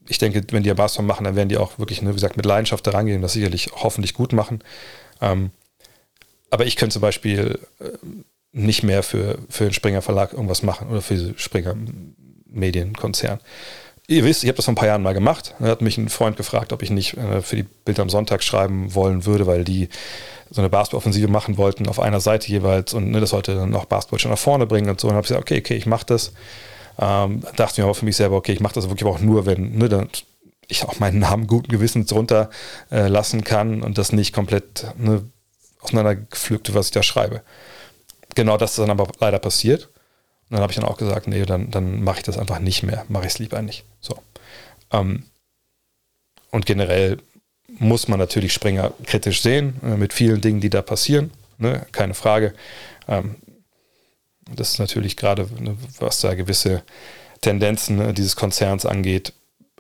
ich denke, wenn die ja Basketball machen, dann werden die auch wirklich, ne, wie gesagt, mit Leidenschaft da rangehen und das sicherlich hoffentlich gut machen. Ähm, aber ich könnte zum Beispiel äh, nicht mehr für, für den Springer Verlag irgendwas machen oder für Springer Medienkonzern. Ihr wisst, ich habe das vor ein paar Jahren mal gemacht. Da hat mich ein Freund gefragt, ob ich nicht äh, für die Bild am Sonntag schreiben wollen würde, weil die so eine Basketball-Offensive machen wollten auf einer Seite jeweils und ne, das sollte dann auch Basketball schon nach vorne bringen und so. Und habe gesagt, okay, okay, ich mache das. Ähm, dachte mir aber für mich selber, okay, ich mache das wirklich auch nur, wenn ne, dann ich auch meinen Namen guten Gewissens drunter äh, lassen kann und das nicht komplett ne, auseinandergepflückt, was ich da schreibe. Genau das ist dann aber leider passiert dann habe ich dann auch gesagt, nee, dann, dann mache ich das einfach nicht mehr. Mache ich es lieber nicht. So. Ähm, und generell muss man natürlich Springer kritisch sehen, äh, mit vielen Dingen, die da passieren. Ne? Keine Frage. Ähm, das ist natürlich gerade, ne, was da gewisse Tendenzen ne, dieses Konzerns angeht,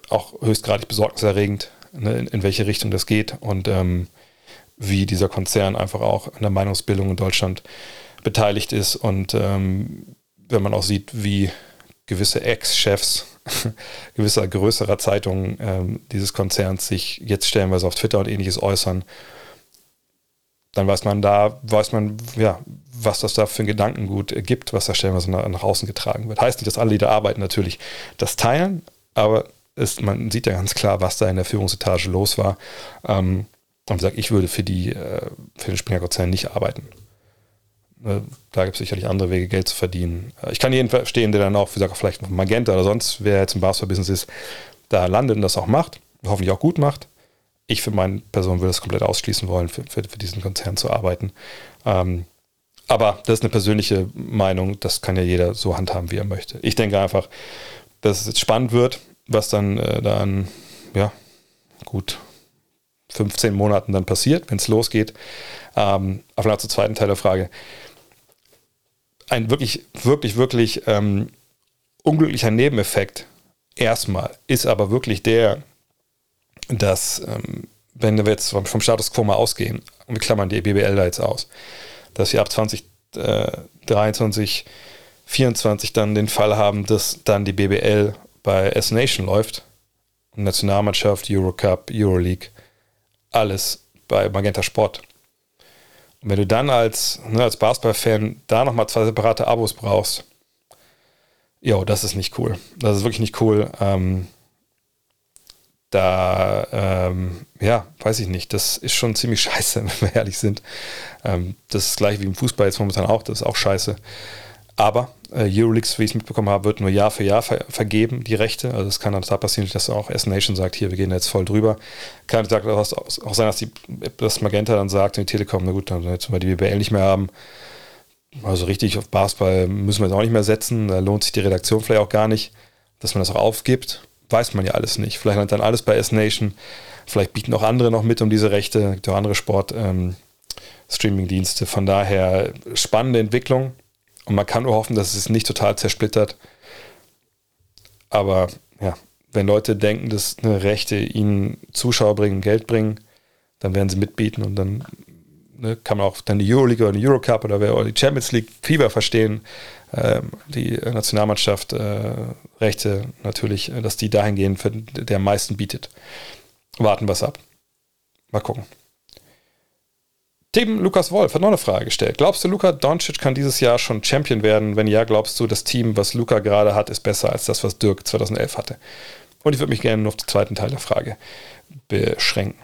auch höchstgradig besorgniserregend, ne, in, in, welche Richtung das geht und ähm, wie dieser Konzern einfach auch an der Meinungsbildung in Deutschland beteiligt ist und ähm, wenn man auch sieht, wie gewisse Ex-Chefs (laughs) gewisser größerer Zeitungen ähm, dieses Konzerns sich jetzt stellenweise auf Twitter und ähnliches äußern, dann weiß man da, weiß man, ja, was das da für ein Gedankengut gibt, was da stellenweise nach, nach außen getragen wird. Heißt nicht, dass alle, die da arbeiten, natürlich das teilen, aber ist, man sieht ja ganz klar, was da in der Führungsetage los war. Ähm, und sagt, ich würde für die, äh, für den Springer-Konzern nicht arbeiten. Ne, da gibt es sicherlich andere Wege, Geld zu verdienen. Äh, ich kann jeden verstehen, der dann auch, wie gesagt, vielleicht Magenta oder sonst, wer jetzt im Basketball-Business ist, da landet und das auch macht, hoffentlich auch gut macht. Ich für meine Person würde es komplett ausschließen wollen, für, für, für diesen Konzern zu arbeiten. Ähm, aber das ist eine persönliche Meinung, das kann ja jeder so handhaben, wie er möchte. Ich denke einfach, dass es jetzt spannend wird, was dann äh, dann, ja, gut, 15 Monaten dann passiert, wenn es losgeht. Ähm, aber zur zweiten Teil der Frage. Ein wirklich, wirklich, wirklich ähm, unglücklicher Nebeneffekt erstmal ist aber wirklich der, dass, ähm, wenn wir jetzt vom Status quo mal ausgehen, und wir klammern die BBL da jetzt aus, dass wir ab 2023, 2024 äh, dann den Fall haben, dass dann die BBL bei S-Nation läuft, Nationalmannschaft, Eurocup, Euroleague, alles bei Magenta Sport. Wenn du dann als, ne, als Basketball-Fan da nochmal zwei separate Abos brauchst, jo, das ist nicht cool. Das ist wirklich nicht cool. Ähm, da, ähm, ja, weiß ich nicht, das ist schon ziemlich (laughs) scheiße, wenn wir ehrlich sind. Ähm, das ist gleich wie im Fußball jetzt momentan auch, das ist auch scheiße. Aber äh, Euroleaks, wie ich es mitbekommen habe, wird nur Jahr für Jahr ver vergeben, die Rechte. Also es kann dann total passieren, dass auch S Nation sagt, hier, wir gehen jetzt voll drüber. Kann auch sein, dass die, das Magenta dann sagt die Telekom, na gut, dann jetzt wir die BBL nicht mehr haben. Also richtig auf Basketball müssen wir jetzt auch nicht mehr setzen. Da lohnt sich die Redaktion vielleicht auch gar nicht, dass man das auch aufgibt. Weiß man ja alles nicht. Vielleicht landet dann alles bei S-Nation. Vielleicht bieten auch andere noch mit um diese Rechte. Es gibt auch andere Sport-Streaming-Dienste. Ähm, Von daher spannende Entwicklung. Und man kann nur hoffen, dass es nicht total zersplittert. Aber ja, wenn Leute denken, dass eine Rechte ihnen Zuschauer bringen, Geld bringen, dann werden sie mitbieten und dann ne, kann man auch dann die Euroleague oder die Eurocup oder, oder die Champions League Fieber verstehen. Ähm, die Nationalmannschaft äh, Rechte natürlich, äh, dass die dahin gehen, für, der am meisten bietet. Warten wir es ab. Mal gucken. Tim Lukas Wolf hat noch eine Frage gestellt. Glaubst du, Luka Doncic kann dieses Jahr schon Champion werden? Wenn ja, glaubst du, das Team, was Luka gerade hat, ist besser als das, was Dirk 2011 hatte? Und ich würde mich gerne nur auf den zweiten Teil der Frage beschränken.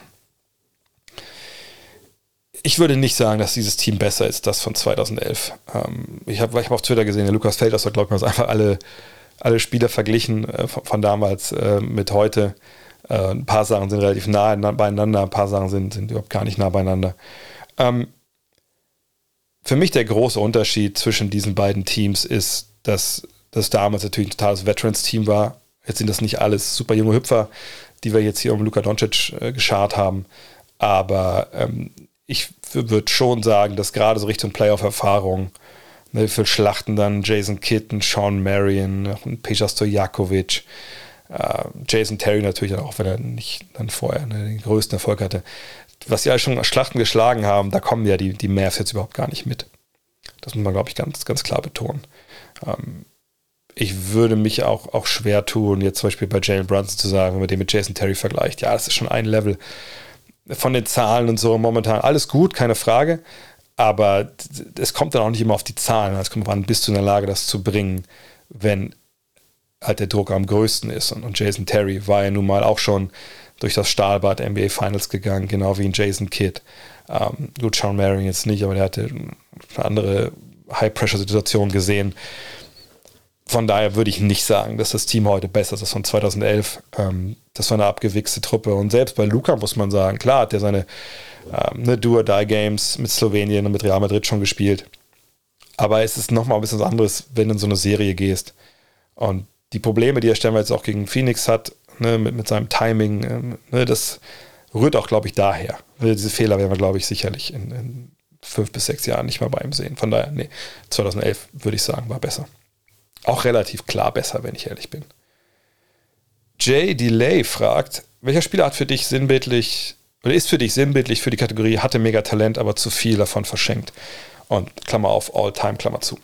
Ich würde nicht sagen, dass dieses Team besser ist, das von 2011. Ähm, ich habe hab auf Twitter gesehen, der Lukas Felders hat, glaube ich, einfach alle, alle Spieler verglichen äh, von, von, damals äh, mit heute. Äh, ein paar Sachen sind relativ nah beieinander, ein paar Sachen sind, sind überhaupt gar nicht nah beieinander. Ähm, für mich der große Unterschied zwischen diesen beiden Teams ist, dass das damals natürlich ein totales Veterans-Team war. Jetzt sind das nicht alles super junge Hüpfer, die wir jetzt hier um Luka Doncic äh, geschart haben. Aber ähm, ich würde schon sagen, dass gerade so Richtung Playoff-Erfahrung, ne, für Schlachten dann Jason Kitten, Sean Marion, Peja Stojakovic, äh, Jason Terry natürlich auch, wenn er nicht dann vorher ne, den größten Erfolg hatte was sie ja schon Schlachten geschlagen haben, da kommen ja die, die Mavs jetzt überhaupt gar nicht mit. Das muss man, glaube ich, ganz, ganz klar betonen. Ähm, ich würde mich auch, auch schwer tun, jetzt zum Beispiel bei Jalen Brunson zu sagen, wenn man den mit Jason Terry vergleicht. Ja, das ist schon ein Level von den Zahlen und so momentan. Alles gut, keine Frage. Aber es kommt dann auch nicht immer auf die Zahlen. Es kommt an, bist du in der Lage, das zu bringen, wenn halt der Druck am größten ist. Und, und Jason Terry war ja nun mal auch schon durch das Stahlbad NBA Finals gegangen, genau wie ein Jason Kidd. Ähm, gut, Sean Marion jetzt nicht, aber der hatte eine andere High-Pressure-Situation gesehen. Von daher würde ich nicht sagen, dass das Team heute besser ist als von 2011. Ähm, das war eine abgewichste Truppe. Und selbst bei Luca muss man sagen, klar hat er seine ähm, ne, Do-or-Die-Games mit Slowenien und mit Real Madrid schon gespielt. Aber es ist nochmal ein bisschen was anderes, wenn du in so eine Serie gehst. Und die Probleme, die er stellenweise auch gegen Phoenix hat, ne, mit, mit seinem Timing. Ähm, ne, das rührt auch, glaube ich, daher. Diese Fehler werden wir, glaube ich, sicherlich in, in, fünf bis sechs Jahren nicht mehr bei ihm sehen. Von daher, nee, 2011 würde ich sagen, war besser. Auch relativ klar besser, wenn ich ehrlich bin. Jay Delay fragt, welcher Spieler hat für dich sinnbildlich oder ist für dich sinnbildlich für die Kategorie hatte mega Talent, aber zu viel davon verschenkt? Und Klammer auf, All-Time, Klammer zu.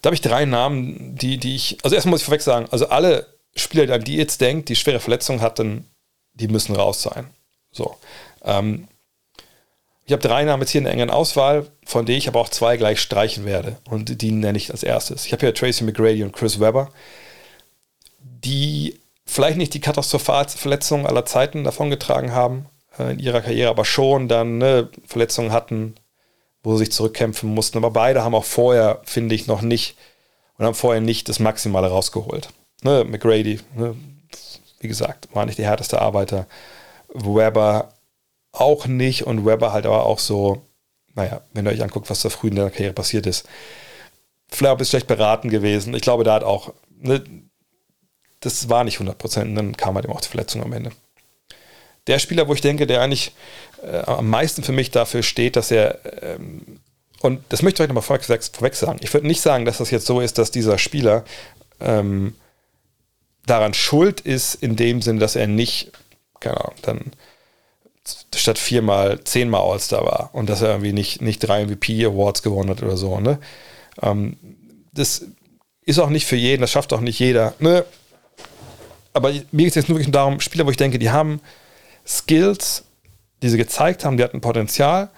Da habe ich drei Namen, die, die ich, also erstmal muss ich vorweg sagen, also alle Spieler, die jetzt denkt, die schwere Verletzungen hatten, die müssen raus sein. So. Ähm, ich habe drei Namen jetzt hier in der engen Auswahl, von denen ich aber auch zwei gleich streichen werde. Und die nenne ich als erstes. Ich habe hier Tracy McGrady und Chris Webber, die vielleicht nicht die katastrophalste Verletzung aller Zeiten davongetragen haben äh, in ihrer Karriere, aber schon dann ne, Verletzungen hatten, wo sie sich zurückkämpfen mussten. Aber beide haben auch vorher, finde ich, noch nicht und haben vorher nicht das Maximale rausgeholt. Ne, McGrady, ne, wie gesagt, war nicht der härteste Arbeiter. Weber auch nicht und Weber halt aber auch so, naja, wenn ihr euch anguckt, was da früh in der Karriere passiert ist, vielleicht ist schlecht beraten gewesen. Ich glaube, da hat auch, ne, das war nicht 100 Prozent, dann kam halt eben auch die Verletzung am Ende. der Spieler, wo ich denke, der eigentlich äh, am meisten für mich dafür steht, dass er, ähm, und das möchte ich euch nochmal vorweg, vorweg sagen, ich würde nicht sagen, dass das jetzt so ist, dass dieser Spieler ähm, daran schuld ist, in dem Sinn, dass er nicht, keine Ahnung, dann statt viermal zehnmal All-Star war und dass er irgendwie nicht, nicht drei MVP-Awards gewonnen hat oder so. Ne? Ähm, das ist auch nicht für jeden, das schafft auch nicht jeder. Ne? Aber mir geht es jetzt nur wirklich darum, Spieler, wo ich denke, die haben Skills, die sie gezeigt haben, die hatten Potenzial,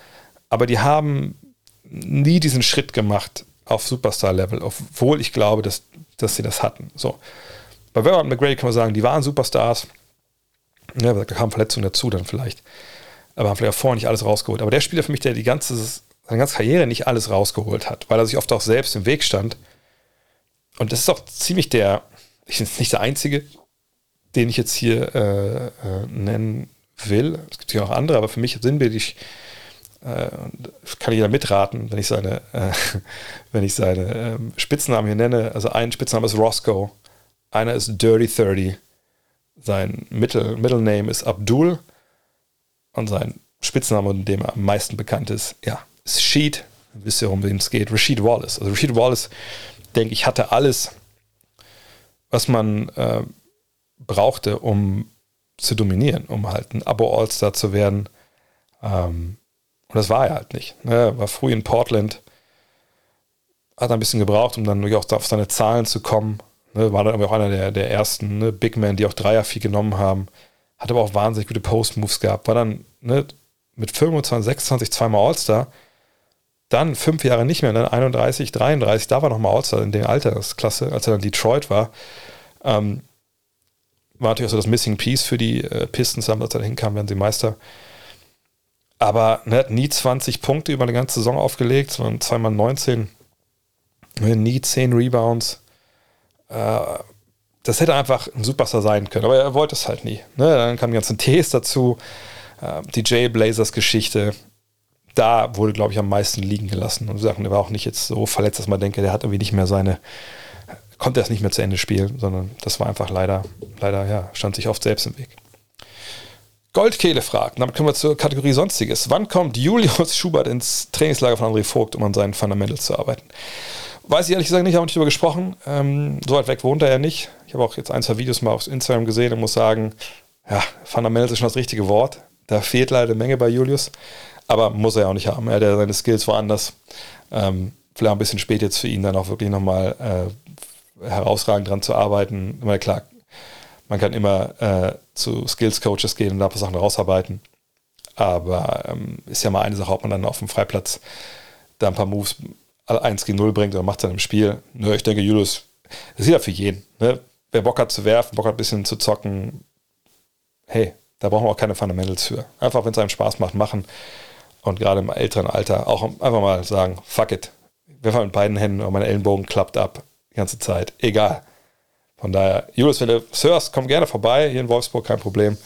aber die haben nie diesen Schritt gemacht auf Superstar-Level, obwohl ich glaube, dass, dass sie das hatten. So. Bei Weber und McGrady kann man sagen, die waren Superstars. Ja, da kamen Verletzungen dazu dann vielleicht. Aber haben vielleicht auch vorher nicht alles rausgeholt. Aber der Spieler für mich, der die ganze, seine ganze Karriere nicht alles rausgeholt hat, weil er sich oft auch selbst im Weg stand. Und das ist auch ziemlich der, ich es nicht der einzige, den ich jetzt hier äh, äh, nennen will. Es gibt ja auch andere, aber für mich sinnbildlich äh, kann jeder mitraten, wenn ich seine, äh, (laughs) wenn ich seine ähm, Spitznamen hier nenne. Also ein Spitzname ist Roscoe, einer ist Dirty 30, sein Mittel, Middle Name ist Abdul und sein Spitzname, in dem er am meisten bekannt ist, ja, ist Sheet. Wisst ihr, um wen es geht? Rashid Wallace. Also Rashid Wallace, denke ich, hatte alles, was man äh, brauchte, um zu dominieren, um halt ein Abo-All-Star zu werden. Ähm, und das war er halt nicht. Ne? Er war früh in Portland, hat ein bisschen gebraucht, um dann auch auf seine Zahlen zu kommen. Ne? War dann auch einer der, der ersten ne? Big Men, die auch Dreier viel genommen haben. Hat aber auch wahnsinnig gute Post-Moves gehabt. War dann ne, mit 25, 26 zweimal All-Star. Dann fünf Jahre nicht mehr, dann 31, 33, da war nochmal All-Star in der Altersklasse, als er dann Detroit war. Ähm, war natürlich auch so das Missing Piece für die äh, Pistons, als er da hinkam, werden sie Meister. Aber er ne, hat nie 20 Punkte über eine ganze Saison aufgelegt, sondern zweimal 19. Ne, nie 10 Rebounds. Äh, das hätte einfach ein Superstar sein können, aber er wollte es halt nie. Ne? Dann kamen die ganzen Ts dazu, äh, die Jay Blazers Geschichte. Da wurde, glaube ich, am meisten liegen gelassen. Und sagen, er war auch nicht jetzt so verletzt, dass man denke, der hat irgendwie nicht mehr seine, konnte es nicht mehr zu Ende spielen, sondern das war einfach leider, leider, ja, stand sich oft selbst im Weg. Goldkehle fragt, damit kommen wir zur Kategorie Sonstiges. Wann kommt Julius (laughs) Schubert ins Trainingslager von André Vogt, um an seinen Fundamentals zu arbeiten? Weiß ich ehrlich gesagt nicht, habe nicht darüber gesprochen. Ähm, so weit weg wohnt er ja nicht. Ich habe auch jetzt ein, zwei Videos mal auf Instagram gesehen und muss sagen, ja, Fundamentals ist schon das richtige Wort. Da fehlt leider eine Menge bei Julius. Aber muss er ja auch nicht haben. Er hat ja seine Skills woanders. Ähm, vielleicht ein bisschen spät jetzt für ihn dann auch wirklich nochmal äh, herausragend dran zu arbeiten. Meine, klar, man kann immer äh, zu Skills Coaches gehen und da ein paar Sachen rausarbeiten. Aber ähm, ist ja mal eine Sache, ob man dann auf dem Freiplatz da ein paar Moves 1 gegen 0 bringt oder macht dann im Spiel. Nur ich denke, Julius, das ist ja für jeden. Ne? Wer Bock hat zu werfen, Bock hat ein bisschen zu zocken, hey, da brauchen wir auch keine Fundamentals für. Einfach, wenn es einem Spaß macht, machen. Und gerade im älteren Alter auch einfach mal sagen, fuck it. Werfe mit beiden Händen und mein Ellenbogen klappt ab die ganze Zeit. Egal. Von daher, Julius, wenn du es hörst, komm gerne vorbei. Hier in Wolfsburg, kein Problem.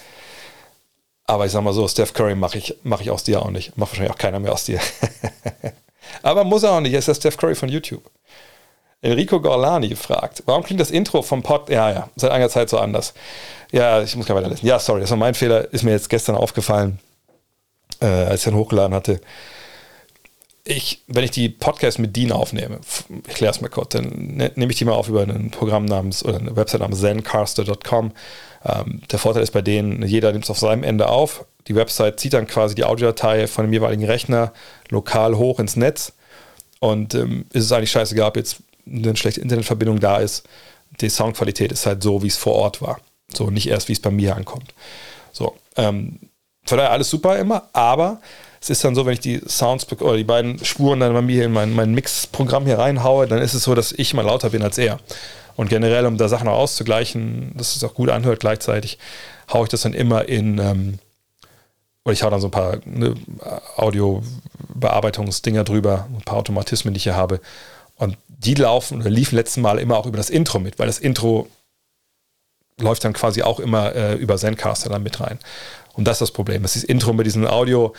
Aber ich sag mal so, Steph Curry mache ich, mach ich aus dir auch nicht. Macht wahrscheinlich auch keiner mehr aus dir. (laughs) Aber muss er auch nicht. Er ist der Steph Curry von YouTube. Enrico Gorlani fragt, warum klingt das Intro vom Pod, ja, ja, seit einiger Zeit so anders. Ja, ich muss gar weiterlesen. Ja, sorry, das war mein Fehler, ist mir jetzt gestern aufgefallen, äh, als ich ihn hochgeladen hatte ich, wenn ich die Podcast mit Dean aufnehme, ich kläre es mal kurz, dann ne, nehme ich die mal auf über ein Programm namens oder eine Website namens zencaster.com. Ähm, der Vorteil ist bei denen, jeder nimmt es auf seinem Ende auf. Die Website zieht dann quasi die Audiodatei von dem jeweiligen Rechner lokal hoch ins Netz. Und ähm, ist es eigentlich scheißegal, ob jetzt eine schlechte Internetverbindung da ist. Die Soundqualität ist halt so, wie es vor Ort war. So, nicht erst, wie es bei mir ankommt. So, ähm, von daher alles super immer, aber es ist dann so, wenn ich die Sounds oder die beiden Spuren dann bei mir in mein, mein Mix-Programm hier reinhaue, dann ist es so, dass ich mal lauter bin als er. Und generell, um da Sachen auch auszugleichen, dass es auch gut anhört gleichzeitig, haue ich das dann immer in, ähm, oder ich haue dann so ein paar ne, Audio-Bearbeitungsdinger drüber, ein paar Automatismen, die ich hier habe. Und die laufen oder liefen letzten Mal immer auch über das Intro mit, weil das Intro läuft dann quasi auch immer äh, über Zencaster dann mit rein. Und das ist das Problem, dass dieses Intro mit diesem Audio,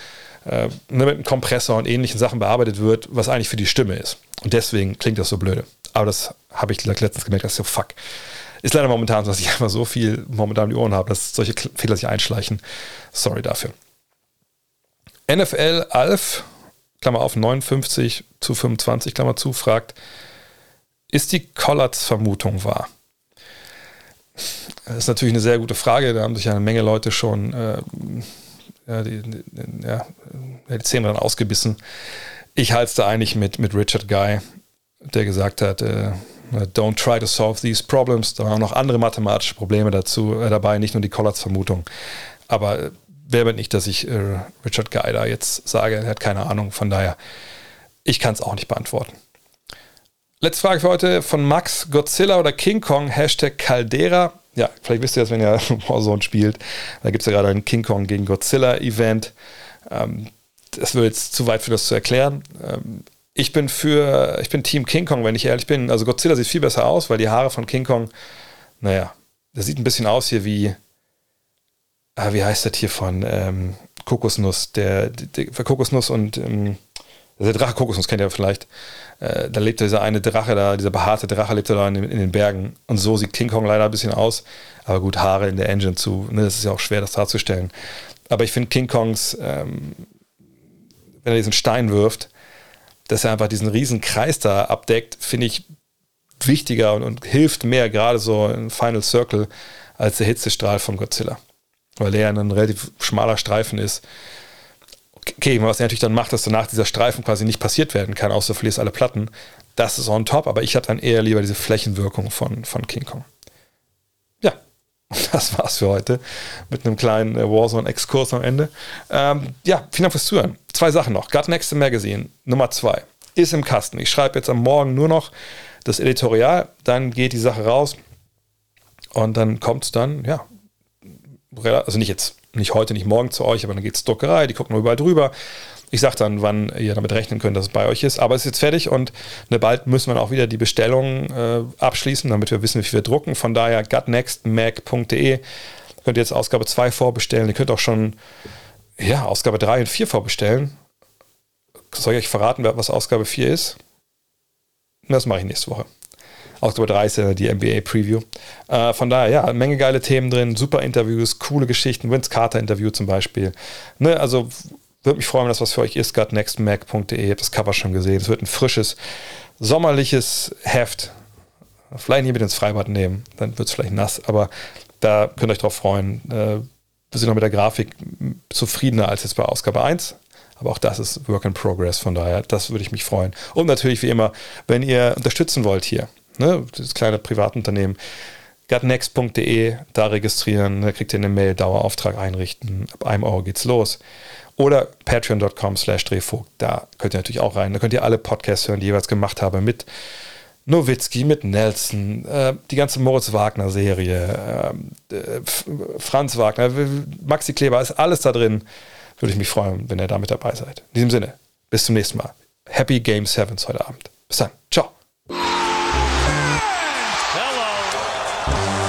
äh, ne, mit einem Kompressor und ähnlichen Sachen bearbeitet wird, was eigentlich für die Stimme ist. Und deswegen klingt das so blöde. Aber das habe ich letztens gemerkt, dass so fuck. Ist leider momentan so, dass ich (laughs) einfach so viel momentan um die Ohren habe, dass solche Fehler sich einschleichen. Sorry dafür. NFL Alf, Klammer auf 59 zu 25, Klammer zu, fragt, ist die Collards-Vermutung wahr? Das ist natürlich eine sehr gute Frage. Da haben sich eine Menge Leute schon äh, ja, die, die, ja, die Zähne dran ausgebissen. Ich halte es da eigentlich mit, mit Richard Guy, der gesagt hat, äh, don't try to solve these problems. Da waren auch noch andere mathematische Probleme dazu äh, dabei, nicht nur die Collards-Vermutung. Aber wer bin ich, dass ich äh, Richard da jetzt sage, er hat keine Ahnung. Von daher, ich kann es auch nicht beantworten. Letzte Frage für heute von Max. Godzilla oder King Kong? Hashtag Caldera. Ja, vielleicht wisst ihr das, wenn ihr (laughs) Warzone spielt. Da gibt es ja gerade ein King Kong gegen Godzilla Event. Ähm, das würde jetzt zu weit für das zu erklären. Ähm, ich bin für, ich bin Team King Kong, wenn ich ehrlich bin. Also Godzilla sieht viel besser aus, weil die Haare von King Kong, naja, das sieht ein bisschen aus hier wie, ah, wie heißt das hier von ähm, Kokosnuss, der, der, der Kokosnuss und ähm, der Drache Kokosnuss kennt ihr vielleicht. Äh, da lebt dieser eine Drache da, dieser behaarte Drache lebt da in, in, den Bergen. Und so sieht King Kong leider ein bisschen aus. Aber gut, Haare in der Engine zu. Ne, das ist ja auch schwer, das darzustellen. Aber ich finde King Kongs, ähm, wenn er diesen Stein wirft, dass er einfach diesen riesen Kreis da abdeckt, finde ich wichtiger und, und, hilft mehr, gerade so im Final Circle, als der Hitzestrahl von Godzilla. Weil er ein relativ schmaler Streifen ist okay, was er natürlich dann macht, dass danach dieser Streifen quasi nicht passiert werden kann, außer du verlierst alle Platten. Das ist on top, aber ich hatte dann eher lieber diese Flächenwirkung von, von King Kong. Ja, (laughs) das war's für heute mit einem kleinen äh, Warzone-Exkurs am Ende. Ähm, ja, vielen Dank fürs Zuhören. Zwei Sachen noch. Gut Next Magazine Nummer zwei ist im Kasten. Ich schreibe jetzt am Morgen nur noch das Editorial, dann geht die Sache raus und dann kommt es dann, ja, also nicht jetzt nicht heute, nicht morgen zu euch, aber dann geht es Druckerei, die gucken überall drüber. Ich sage dann, wann ihr damit rechnen könnt, dass es bei euch ist. Aber es ist jetzt fertig und ne, bald müssen wir auch wieder die Bestellung äh, abschließen, damit wir wissen, wie viel wir drucken. Von daher gutnextmac.de könnt ihr jetzt Ausgabe 2 vorbestellen. Ihr könnt auch schon ja, Ausgabe 3 und 4 vorbestellen. Soll ich euch verraten, was Ausgabe 4 ist? Das mache ich nächste Woche. Ausgabe 3 ist ja die NBA Preview. Äh, von daher, ja, Menge geile Themen drin, super Interviews, coole Geschichten, Vince Carter Interview zum Beispiel. Ne, also würde mich freuen, wenn das was für euch ist. Gutnextmac.de, ihr habt das Cover schon gesehen. Es wird ein frisches, sommerliches Heft. Vielleicht nicht mit ins Freibad nehmen, dann wird es vielleicht nass, aber da könnt ihr euch drauf freuen. Äh, wir sind noch mit der Grafik zufriedener als jetzt bei Ausgabe 1. Aber auch das ist Work in Progress, von daher, das würde ich mich freuen. Und natürlich, wie immer, wenn ihr unterstützen wollt hier, ne, das kleine Privatunternehmen, gutnext.de, da registrieren, da kriegt ihr eine Mail, Dauerauftrag einrichten, ab einem Euro geht's los. Oder patreon.com slash drehvogt, da könnt ihr natürlich auch rein. Da könnt ihr alle Podcasts hören, die ich jeweils gemacht habe mit Nowitzki, mit Nelson, äh, die ganze Moritz Wagner-Serie, äh, äh Franz Wagner, Maxi Kleber, ist alles da drin. Würde ich mich freuen, wenn ihr da mit dabei seid. In diesem Sinne, bis zum nächsten Mal. Happy Game Sevens heute Abend. Bis dann. Ciao.